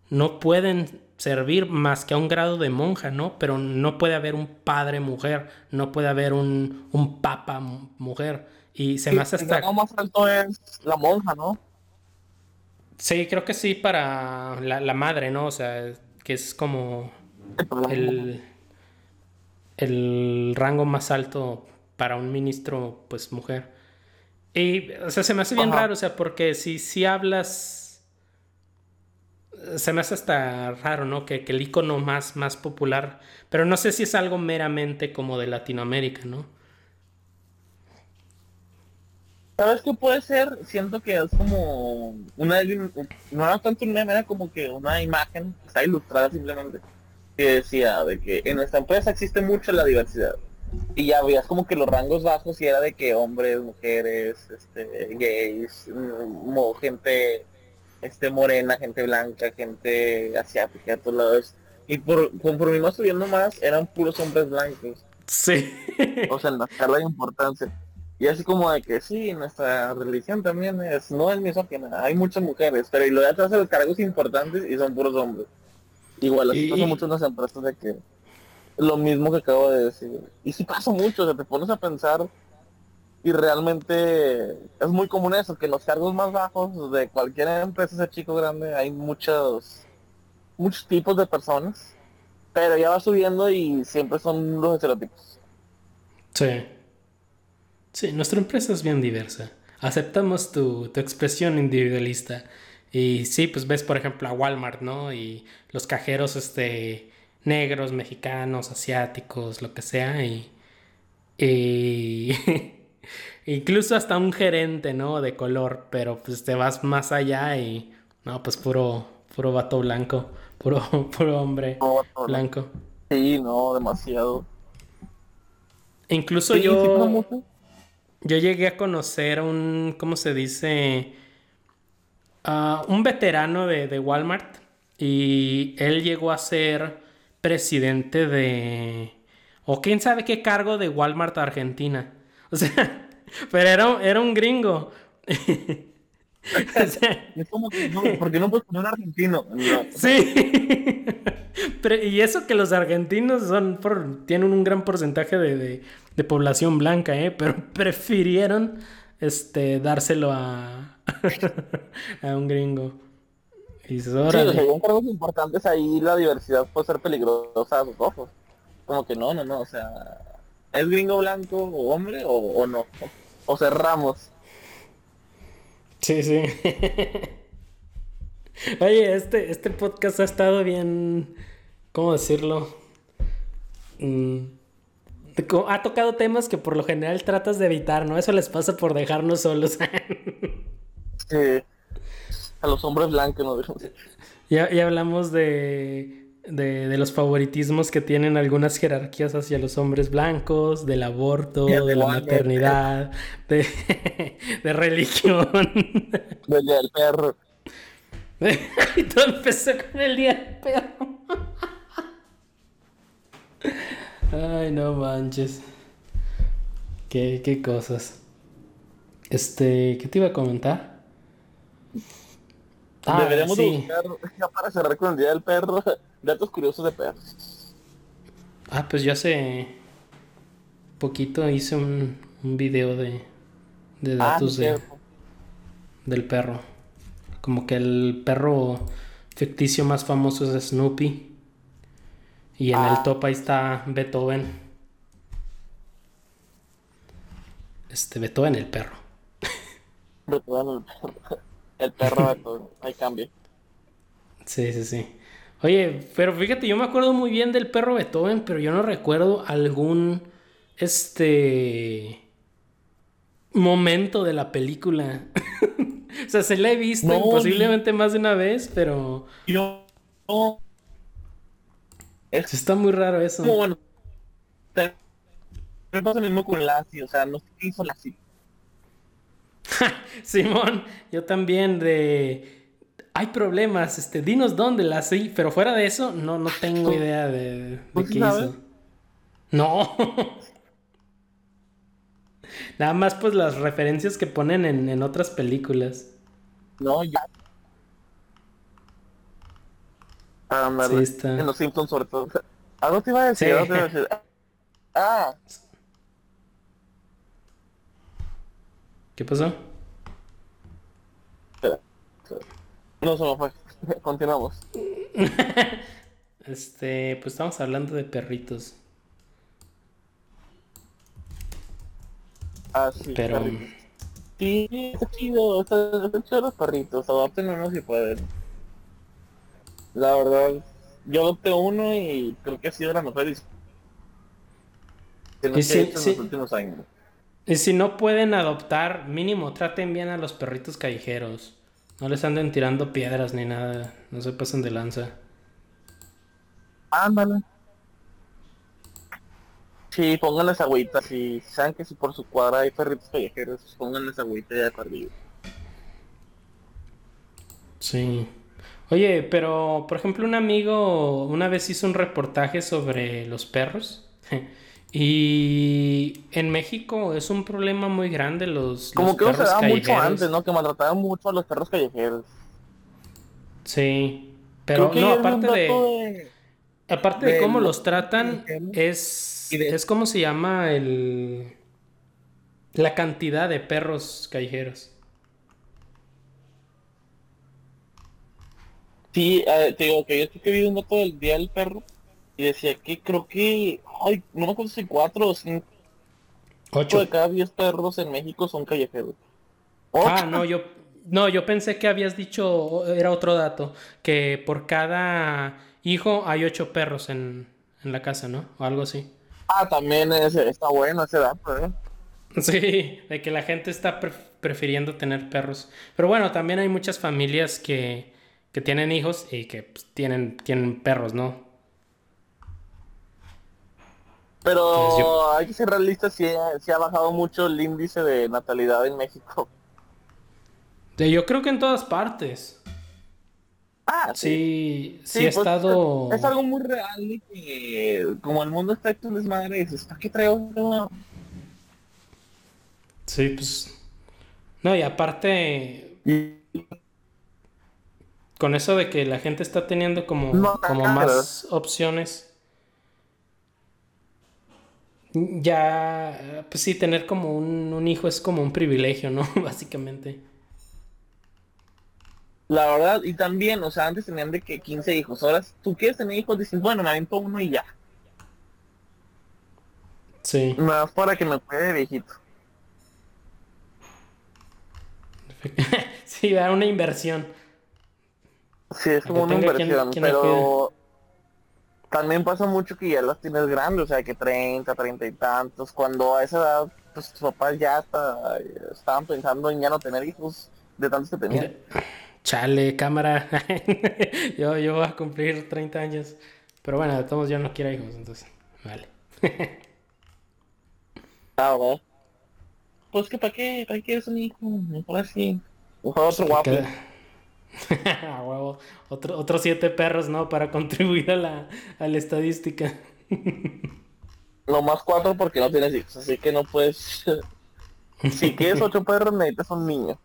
no pueden servir más que a un grado de monja, ¿no? Pero no puede haber un padre mujer, no puede haber un, un papa mujer. Y se me hace hasta... El más alto es la monja, ¿no? Sí, creo que sí para la, la madre, ¿no? O sea, que es como el, el rango más alto para un ministro, pues mujer. Y, o sea, se me hace bien raro, o sea, porque si, si hablas, se me hace hasta raro, ¿no? Que, que, el icono más, más popular, pero no sé si es algo meramente como de Latinoamérica, ¿no? ¿Sabes qué puede ser? Siento que es como una, no era tanto una manera como que una imagen, está ilustrada simplemente, que decía de que en nuestra empresa existe mucho la diversidad y ya veías como que los rangos bajos y era de que hombres, mujeres, este, gays, mm, gente este morena, gente blanca, gente asiática, de todos lados. Y por, conforme iba subiendo más, eran puros hombres blancos. Sí. O sea, en la escala de importancia. Y así como de que sí, nuestra religión también es, no es misógina, hay muchas mujeres, pero y lo de atrás de los cargos importantes y son puros hombres. Igual, así pasa mucho en las empresas de que lo mismo que acabo de decir. Y si pasa mucho, o te pones a pensar y realmente es muy común eso, que los cargos más bajos de cualquier empresa, ese chico grande, hay muchos, muchos tipos de personas, pero ya va subiendo y siempre son los estereotipos. Sí. Sí, nuestra empresa es bien diversa. Aceptamos tu, tu expresión individualista. Y sí, pues ves, por ejemplo, a Walmart, ¿no? Y los cajeros, este, negros, mexicanos, asiáticos, lo que sea, y, incluso hasta un gerente, ¿no? De color, pero pues te vas más allá y, no, pues puro, puro vato blanco, puro, puro hombre blanco. Sí, no, demasiado. Incluso yo, yo llegué a conocer un, ¿cómo se dice? Uh, un veterano de, de Walmart y él llegó a ser presidente de... o quién sabe qué cargo de Walmart Argentina. O sea, pero era, era un gringo. es como que no, porque no puedes poner argentino. Sí. Pero, y eso que los argentinos son por, tienen un gran porcentaje de, de, población blanca, ¿eh? Pero prefirieron este, dárselo a, a un gringo. Y sí, según cargos importantes ahí la diversidad puede ser peligrosa a sus ojos. Como que no, no, no, o sea, ¿es gringo blanco o hombre o, no? O cerramos. Sí, sí. Oye, este, este podcast ha estado bien, ¿cómo decirlo? Mm, Ha tocado temas que por lo general tratas de evitar, ¿no? Eso les pasa por dejarnos solos. A los hombres blancos, ¿no? Ya, ya hablamos de, de, los favoritismos que tienen algunas jerarquías hacia los hombres blancos, del aborto, de la maternidad, de, de religión. Del día del perro. y todo empezó con el día del perro. Ay, no manches. Qué, qué cosas. Este, ¿qué te iba a comentar? Ah, Deberíamos buscar, ya para cerrar con el Día del Perro, datos curiosos de perros. Ah, pues yo hace poquito hice un, un video de, de ah, datos de, del perro. Como que el perro ficticio más famoso es Snoopy. Y en el ah. top ahí está Beethoven. Este, Beethoven el perro. Beethoven el perro. El perro Beethoven. Ahí cambia. Sí, sí, sí. Oye, pero fíjate, yo me acuerdo muy bien del perro Beethoven, pero yo no recuerdo algún. Este. momento de la película. o sea, se la he visto posiblemente más de una vez, pero. Yo. No Está muy raro eso. Bueno. Me pasa lo mismo con Lassie, o sea, no sé qué hizo Lassie. Simón, yo también de hay problemas, este, dinos dónde Lassie, pero fuera de eso, no, no tengo idea de, de qué hizo. No. Nada más pues las referencias que ponen en, en otras películas. No, ya En los Simpsons sobre todo. Algo te iba a decir, te iba a decir. Ah. ¿Qué pasó? No, solo fue. Continuamos. este, pues estamos hablando de perritos. Ah, sí. Pero... Sí, está chido, está, chido los perritos, adopten uno si pueden. La verdad, yo adopté uno y creo que ha sido la mejor edición y si, en los últimos años. Y si no pueden adoptar, mínimo traten bien a los perritos callejeros. No les anden tirando piedras ni nada. No se pasen de lanza. Ándale. Sí, pónganles agüita. Si saben que si por su cuadra hay perritos callejeros, pónganles agüita ya de perdido. Sí. Oye, pero por ejemplo un amigo una vez hizo un reportaje sobre los perros y en México es un problema muy grande los, Como que se daba mucho antes, ¿no? Que maltrataban mucho a los perros callejeros. Sí, pero no, aparte de, aparte de, cómo los tratan es es como se llama el la cantidad de perros callejeros. Sí, eh, te digo que yo estoy que vi un dato del día del perro y decía que creo que, ay, no me acuerdo si cuatro o cinco. Ocho. de cada diez perros en México son callejeros. Ah, no, yo, no, yo pensé que habías dicho, era otro dato, que por cada hijo hay ocho perros en, en la casa, ¿no? O algo así. Ah, también está bueno ese dato, ¿eh? Sí, de que la gente está prefiriendo tener perros. Pero bueno, también hay muchas familias que que tienen hijos y que pues, tienen, tienen perros, ¿no? Pero hay que ser realistas, si ha, bajado mucho el índice de natalidad en México. yo creo que en todas partes. Ah, sí. Sí, ha pues, estado... Es algo muy real y que como el mundo está hecho desmadre, dices, ¿para qué traigo Sí, pues... No, y aparte con eso de que la gente está teniendo como, como más opciones. Ya, pues sí, tener como un, hijo es como un privilegio, ¿no? Básicamente. La verdad, y también, o sea, antes tenían de que 15 hijos, ahora tú quieres tener hijos, dices, bueno, me avento uno y ya. Sí. Más para que me cuide viejito. sí, dar una inversión. Sí, es como una inversión, pero... también pasa mucho que ya las tienes grandes, o sea, que 30, 30 y tantos, cuando a esa edad, pues tus papás ya hasta, estaban pensando en ya no tener hijos de tantos que tenían. Chale, cámara. yo, yo voy a cumplir 30 años. Pero bueno, de todos yo no quiero hijos, entonces, vale. ah, bueno. Pues que para qué, para qué quieres un hijo, mejor así. Mejor otro guapo. a huevo. Otro, otros siete perros, ¿no? Para contribuir a la, a la estadística. no más cuatro porque no tienes hijos, así que no puedes. si quieres ocho perros, necesitas un niño.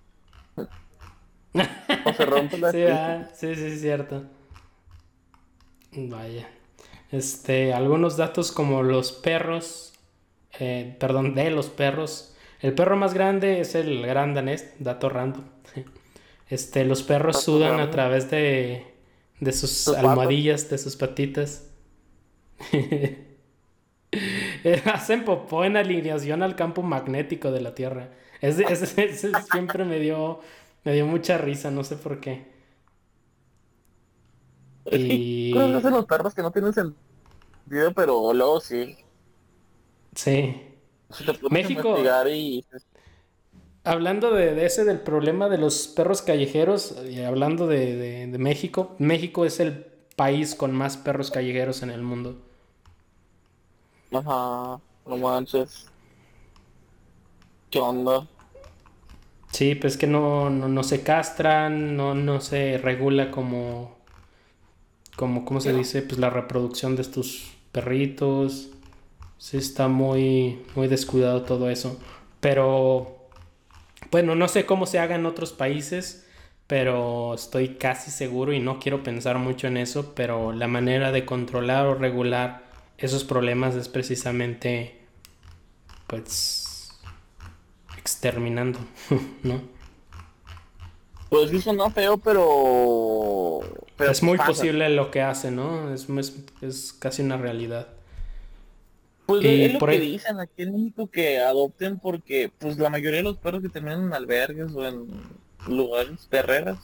o se rompe la sí, ah, sí, sí, es cierto. Vaya. Este, algunos datos como los perros, eh, perdón, de los perros. El perro más grande es el gran danés, dato random. Este, los perros sudan a través de, de sus almohadillas, de sus patitas. Hacen popó en alineación al campo magnético de la Tierra. Ese, siempre me dio, me dio mucha risa, no sé por qué. Y... Creo que hacen los perros que no tienen sentido, pero luego sí. Sí. México. Y hablando de, ese del problema de los perros callejeros, y hablando de, México, México es el país con más perros callejeros en el mundo. Ajá, no manches. ¿Qué onda? Sí, pues que no, no, se castran, no, no se regula como, como, ¿cómo se dice? Pues la reproducción de estos perritos. Sí, está muy, muy descuidado todo eso. Pero bueno, no sé cómo se haga en otros países, pero estoy casi seguro y no quiero pensar mucho en eso, pero la manera de controlar o regular esos problemas es precisamente, pues, exterminando, ¿no? Pues eso no feo, pero... es muy posible lo que hace, ¿no? Es, es casi una realidad. Pues es lo que dicen aquí en México que adopten porque pues la mayoría de los perros que terminan en albergues o en lugares, perreras,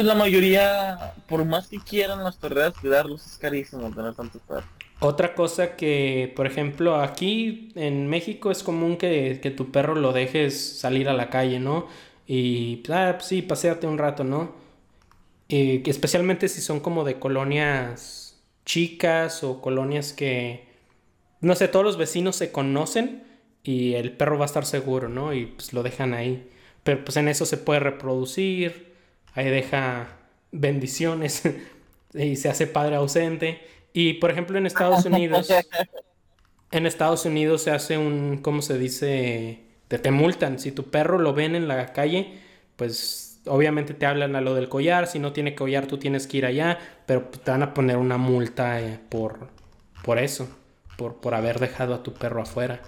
pues la mayoría, por más que quieran las perreras cuidarlos, es carísimo tener tantos perros. Otra cosa que, por ejemplo, aquí en México es común que, tu perro lo dejes salir a la calle, ¿no? Y, ah, pues sí, paséate un rato, ¿no? Y, especialmente si son como de colonias chicas o colonias que no sé, todos los vecinos se conocen y el perro va a estar seguro, ¿no? Y pues lo dejan ahí. Pero pues en eso se puede reproducir, ahí deja bendiciones y se hace padre ausente. Y por ejemplo en Estados Unidos, en Estados Unidos se hace un, ¿cómo se dice? Te, te multan. Si tu perro lo ven en la calle, pues obviamente te hablan a lo del collar. Si no tiene collar, tú tienes que ir allá, pero te van a poner una multa eh, por, por eso por, haber dejado a tu perro afuera.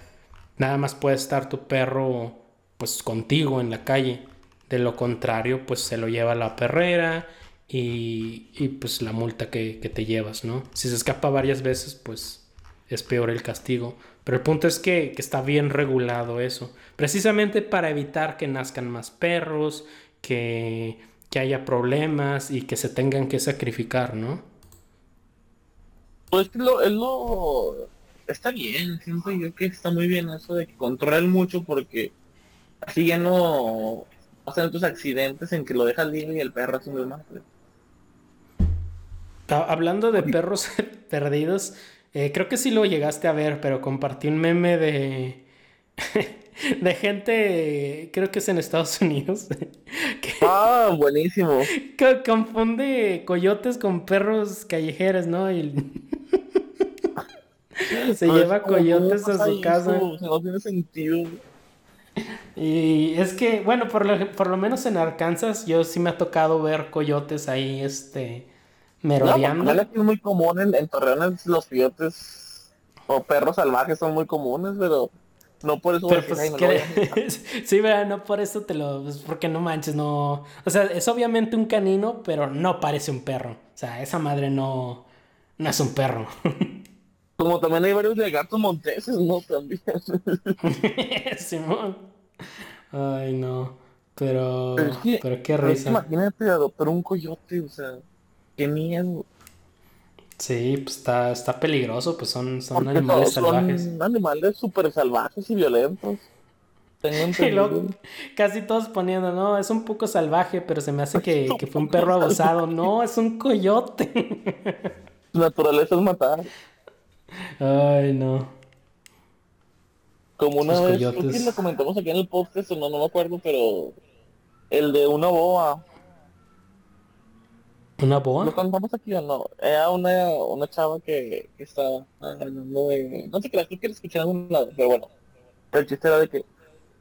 Nada más puede estar tu perro pues contigo en la calle. De lo contrario, pues se lo lleva la perrera y, y pues la multa que, te llevas, ¿no? Si se escapa varias veces, pues es peor el castigo. Pero el punto es que, que, está bien regulado eso. Precisamente para evitar que nazcan más perros, que, que haya problemas y que se tengan que sacrificar, ¿no? Pues lo, es lo, está bien, siento yo que está muy bien eso de que controlen mucho porque así ya no pasan otros accidentes en que lo dejas libre y el perro hace un desmadre. Hablando de perros perdidos, eh, creo que sí lo llegaste a ver, pero compartí un meme de de gente, creo que es en Estados Unidos. ah, buenísimo. Que confunde coyotes con perros callejeros, ¿no? Y... Se lleva coyotes a su casa. no tiene sentido. Y es que, bueno, por lo, por lo menos en Arkansas, yo sí me ha tocado ver coyotes ahí, este, merodeando. No, es muy común en, en Torreón los coyotes o perros salvajes son muy comunes, pero no por eso. Pero pues, sí, ¿verdad? No por eso te lo. Pues, porque no manches, no. O sea, es obviamente un canino, pero no parece un perro. O sea, esa madre no. No es un perro. Como también hay varios de gatos monteses, ¿no? También. Simón. Ay, no. Pero, pero, qué risa. imagínate adoptar un coyote, o sea, qué miedo. Sí, pues está, está peligroso, pues son, son animales salvajes. Son animales súper salvajes y violentos. y luego, casi todos poniendo, no, es un poco salvaje, pero se me hace que, que fue un perro abusado. No, es un coyote. naturaleza es matar. Ay, no. Como una vez, creo que lo comentamos aquí en el podcast, no, no me acuerdo, pero el de una boa. ¿Una boa? ¿Lo contamos aquí o no? Era una, una chava que, que estaba hablando de... No sé qué, creo que la escuché en algún lado, pero bueno. El chiste era de que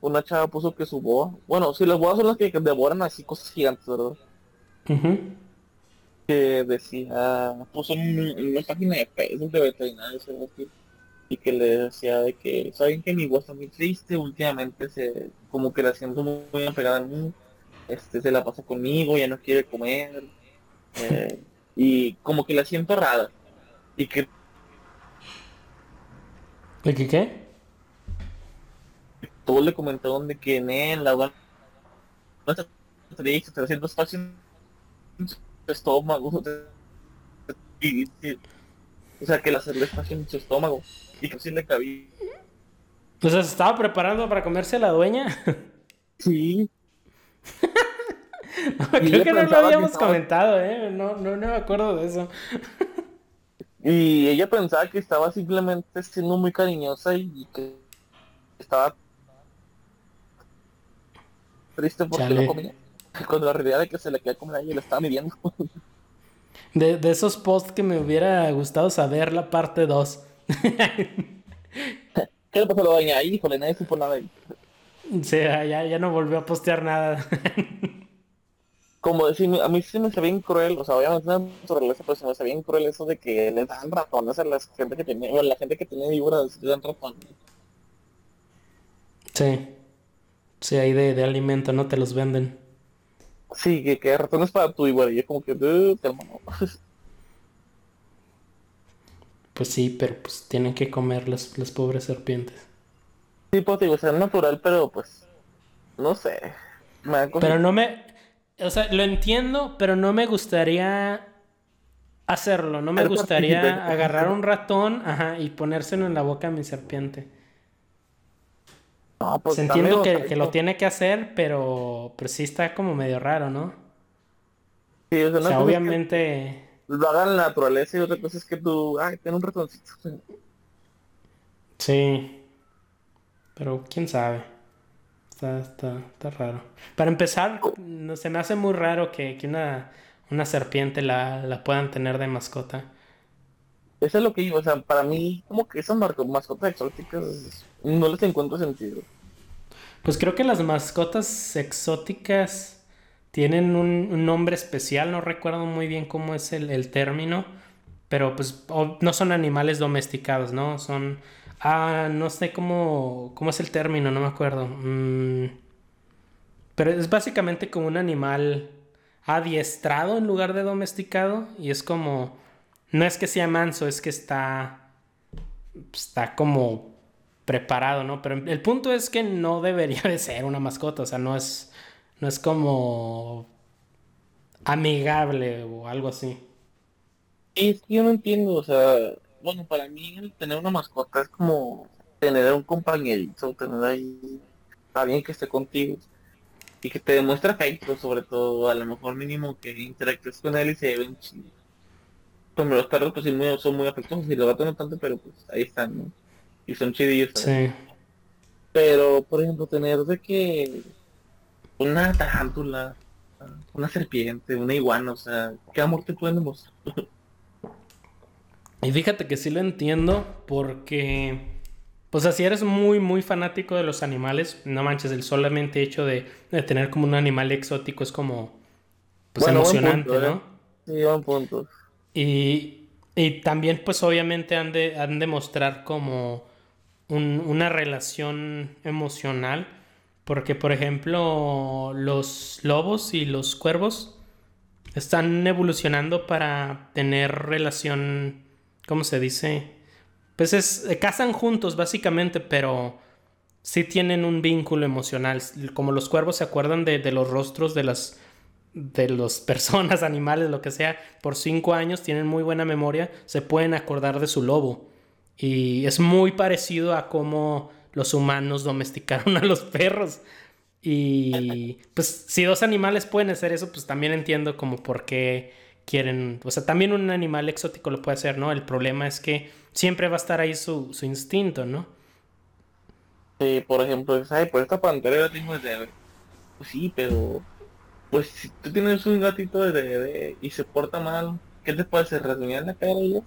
una chava puso que su boa... Bueno, si las boas son las que devoran así cosas gigantes, ¿verdad? Que decía... Puso en, una página de Facebook de veterinarios, y que le decía de que saben que mi voz está muy triste últimamente se como que la siento muy, muy apegada a mí este se la pasa conmigo ya no quiere comer eh, y como que la siento rara y que ¿Y qué qué? todos le comentaron de que en él la no está triste está haciendo espacio en su estómago y, o sea que la cerveza está en su estómago y que sí le cabía. Pues se estaba preparando para comerse la dueña. Sí. creo que no lo habíamos comentado, ¿eh? No, no, no me acuerdo de eso. y ella pensaba que estaba simplemente siendo muy cariñosa y que estaba triste porque no comía. Con la realidad de que se le quería comer a ella y la estaba midiendo. de, de esos posts que me hubiera gustado saber la parte 2. ¿Qué le pasó a la doña ahí? Híjole, nadie supo nada. Sí, ya, ya no volvió a postear nada. Como decir, a mí sí me hace bien cruel, o sea, obviamente no sobre eso, pero se me hace bien cruel eso de que le dan ratones a la gente que tiene, o la gente que tiene víboras le dan ratones. Sí. Sí, ahí de, de alimento, no te los venden. Sí, que, que ratones para tu víbora, y es como que, te. Pues sí, pero pues tienen que comer las, las pobres serpientes. Sí, pues digo, es natural, pero pues, no sé. pero no me, o sea, lo entiendo, pero no me gustaría hacerlo. No me gustaría agarrar un ratón ajá, y ponérselo en la boca a mi serpiente. No, pues, entiendo que, que, lo tiene que hacer, pero, pero sí está como medio raro, ¿no? Sí, o sea, obviamente lo hagan en la naturaleza y otra cosa es que tú, ay, ten un ratoncito. Sí. Pero quién sabe. Está, está, está raro. Para empezar, no, se me hace muy raro que, que una, una serpiente la, la, puedan tener de mascota. Eso es lo que digo, o sea, para mí, como que esas mascotas exóticas no les encuentro sentido. Pues creo que las mascotas exóticas tienen un, nombre especial, no recuerdo muy bien cómo es el, término, pero pues no son animales domesticados, ¿no? Son... Ah, no sé cómo, cómo es el término, no me acuerdo. Mm, pero es básicamente como un animal adiestrado en lugar de domesticado y es como... No es que sea manso, es que está... Está como preparado, ¿no? Pero el punto es que no debería de ser una mascota, o sea, no es no es como amigable o algo así. Y es que yo no entiendo, o sea, bueno, para mí tener una mascota es como tener un compañerito, tener ahí a alguien que esté contigo y que te demuestre afecto, sobre todo, a lo mejor mínimo que interactúes con él y se ven chidos. Como los perros pues sí son muy afectuosos y los gatos no tanto, pero pues ahí están, ¿no? Y son chidillos. Sí. Pero, por ejemplo, tener de que una tarántula, una serpiente, una iguana, o sea, ¿qué amor te pueden demostrar? Y fíjate que sí lo entiendo porque, pues así eres muy, muy fanático de los animales, no manches, el solamente hecho de, tener como un animal exótico es como, pues emocionante, ¿no? ¿eh? Sí, un punto. Y, y también, pues obviamente han de, han de mostrar como una relación emocional porque, por ejemplo, los lobos y los cuervos están evolucionando para tener relación, ¿cómo se dice? Pues es, cazan juntos básicamente, pero sí tienen un vínculo emocional. Como los cuervos se acuerdan de, los rostros de las, de las personas, animales, lo que sea, por cinco años tienen muy buena memoria, se pueden acordar de su lobo. Y es muy parecido a cómo los humanos domesticaron a los perros. Y pues si dos animales pueden hacer eso, pues también entiendo como por qué quieren, o sea, también un animal exótico lo puede hacer, ¿no? El problema es que siempre va a estar ahí su, su instinto, ¿no? Sí, por ejemplo, ¿sabes? Por esta pantera tengo de Pues sí, pero pues si tú tienes un gatito de bebé y se porta mal, ¿qué te puede hacer? ¿Rasguñar la cara yo?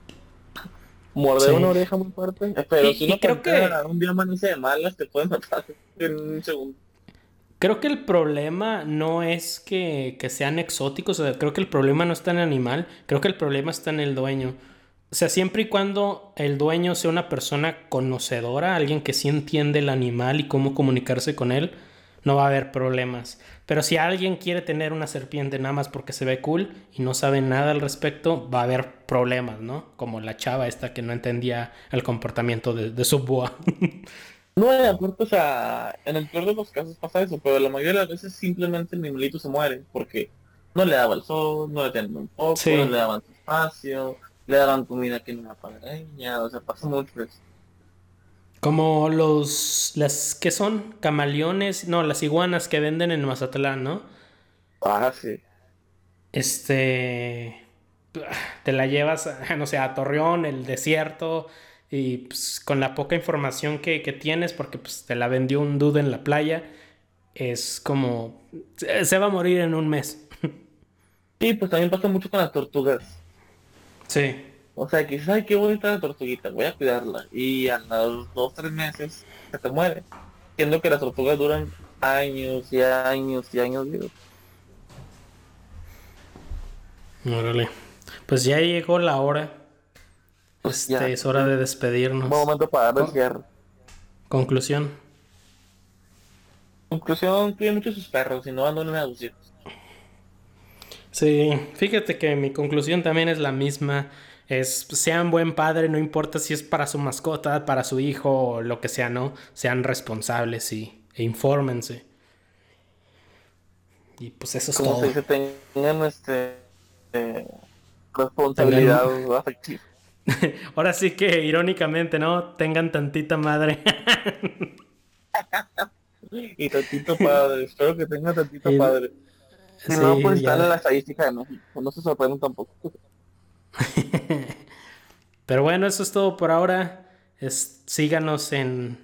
Morder una oreja muy fuerte. Pero si no creo que un día amanece de malas, te pueden matar en un segundo. Creo que el problema no es que, que sean exóticos, o sea, creo que el problema no está en el animal, creo que el problema está en el dueño. O sea, siempre y cuando el dueño sea una persona conocedora, alguien que sí entiende el animal y cómo comunicarse con él, no va a haber problemas. Pero si alguien quiere tener una serpiente nada más porque se ve cool y no sabe nada al respecto, va a haber problemas, ¿no? Como la chava esta que no entendía el comportamiento de, su boa. no, acuerdo, o sea, en el peor de los casos pasa eso, pero la mayoría de las veces simplemente el animalito se muere porque no le daba el sol, no le tenían un poco, no le daban espacio, le daban comida que no era para ella, o sea, pasa mucho eso. Como los, las, ¿qué son? Camaleones, no, las iguanas que venden en Mazatlán, ¿no? Ah, sí. Este, te la llevas, no sé, a Torreón, el desierto, y pues, con la poca información que, tienes, porque pues te la vendió un dude en la playa, es como, se va a morir en un mes. Sí, pues también pasa mucho con las tortugas. Sí. O sea, que qué bonita la tortuguita, voy a cuidarla. Y a los dos, tres meses se te muere. Siendo que las tortugas duran años y años y años vivos. Órale. Pues ya llegó la hora. Pues este, es hora de despedirnos. Un momento para dar el cierre. Conclusión. Conclusión, cuiden mucho sus perros y no abandonen a sus hijos. Sí, fíjate que mi conclusión también es la misma es sean buen padre, no importa si es para su mascota, para su hijo o lo que sea, ¿no? Sean responsables y, e infórmense. Y pues eso es todo. Se tengan este eh, responsabilidad afectiva. Ahora sí que irónicamente, ¿no? Tengan tantita madre. y tantito padre, espero que tengan tantito padre. Si no, pues ya... la estadística de México, no se sorprenden tampoco. Pero bueno, eso es todo por ahora. Es, síganos en,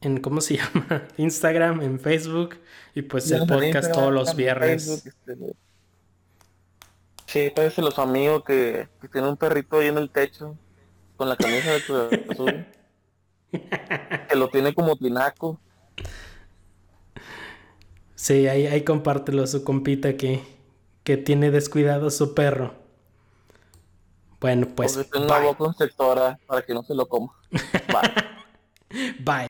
en, ¿cómo se llama? Instagram, en Facebook. Y pues el podcast todos los viernes. Este, sí, parece los amigos que, que tiene un perrito ahí en el techo. Con la camisa de Cruz Azul. que lo tiene como tinaco. Sí, ahí, ahí compártelo su compita que, que tiene descuidado su perro. Bueno, pues. Póngase en la boca sectora para que no se lo coma. Bye. Bye.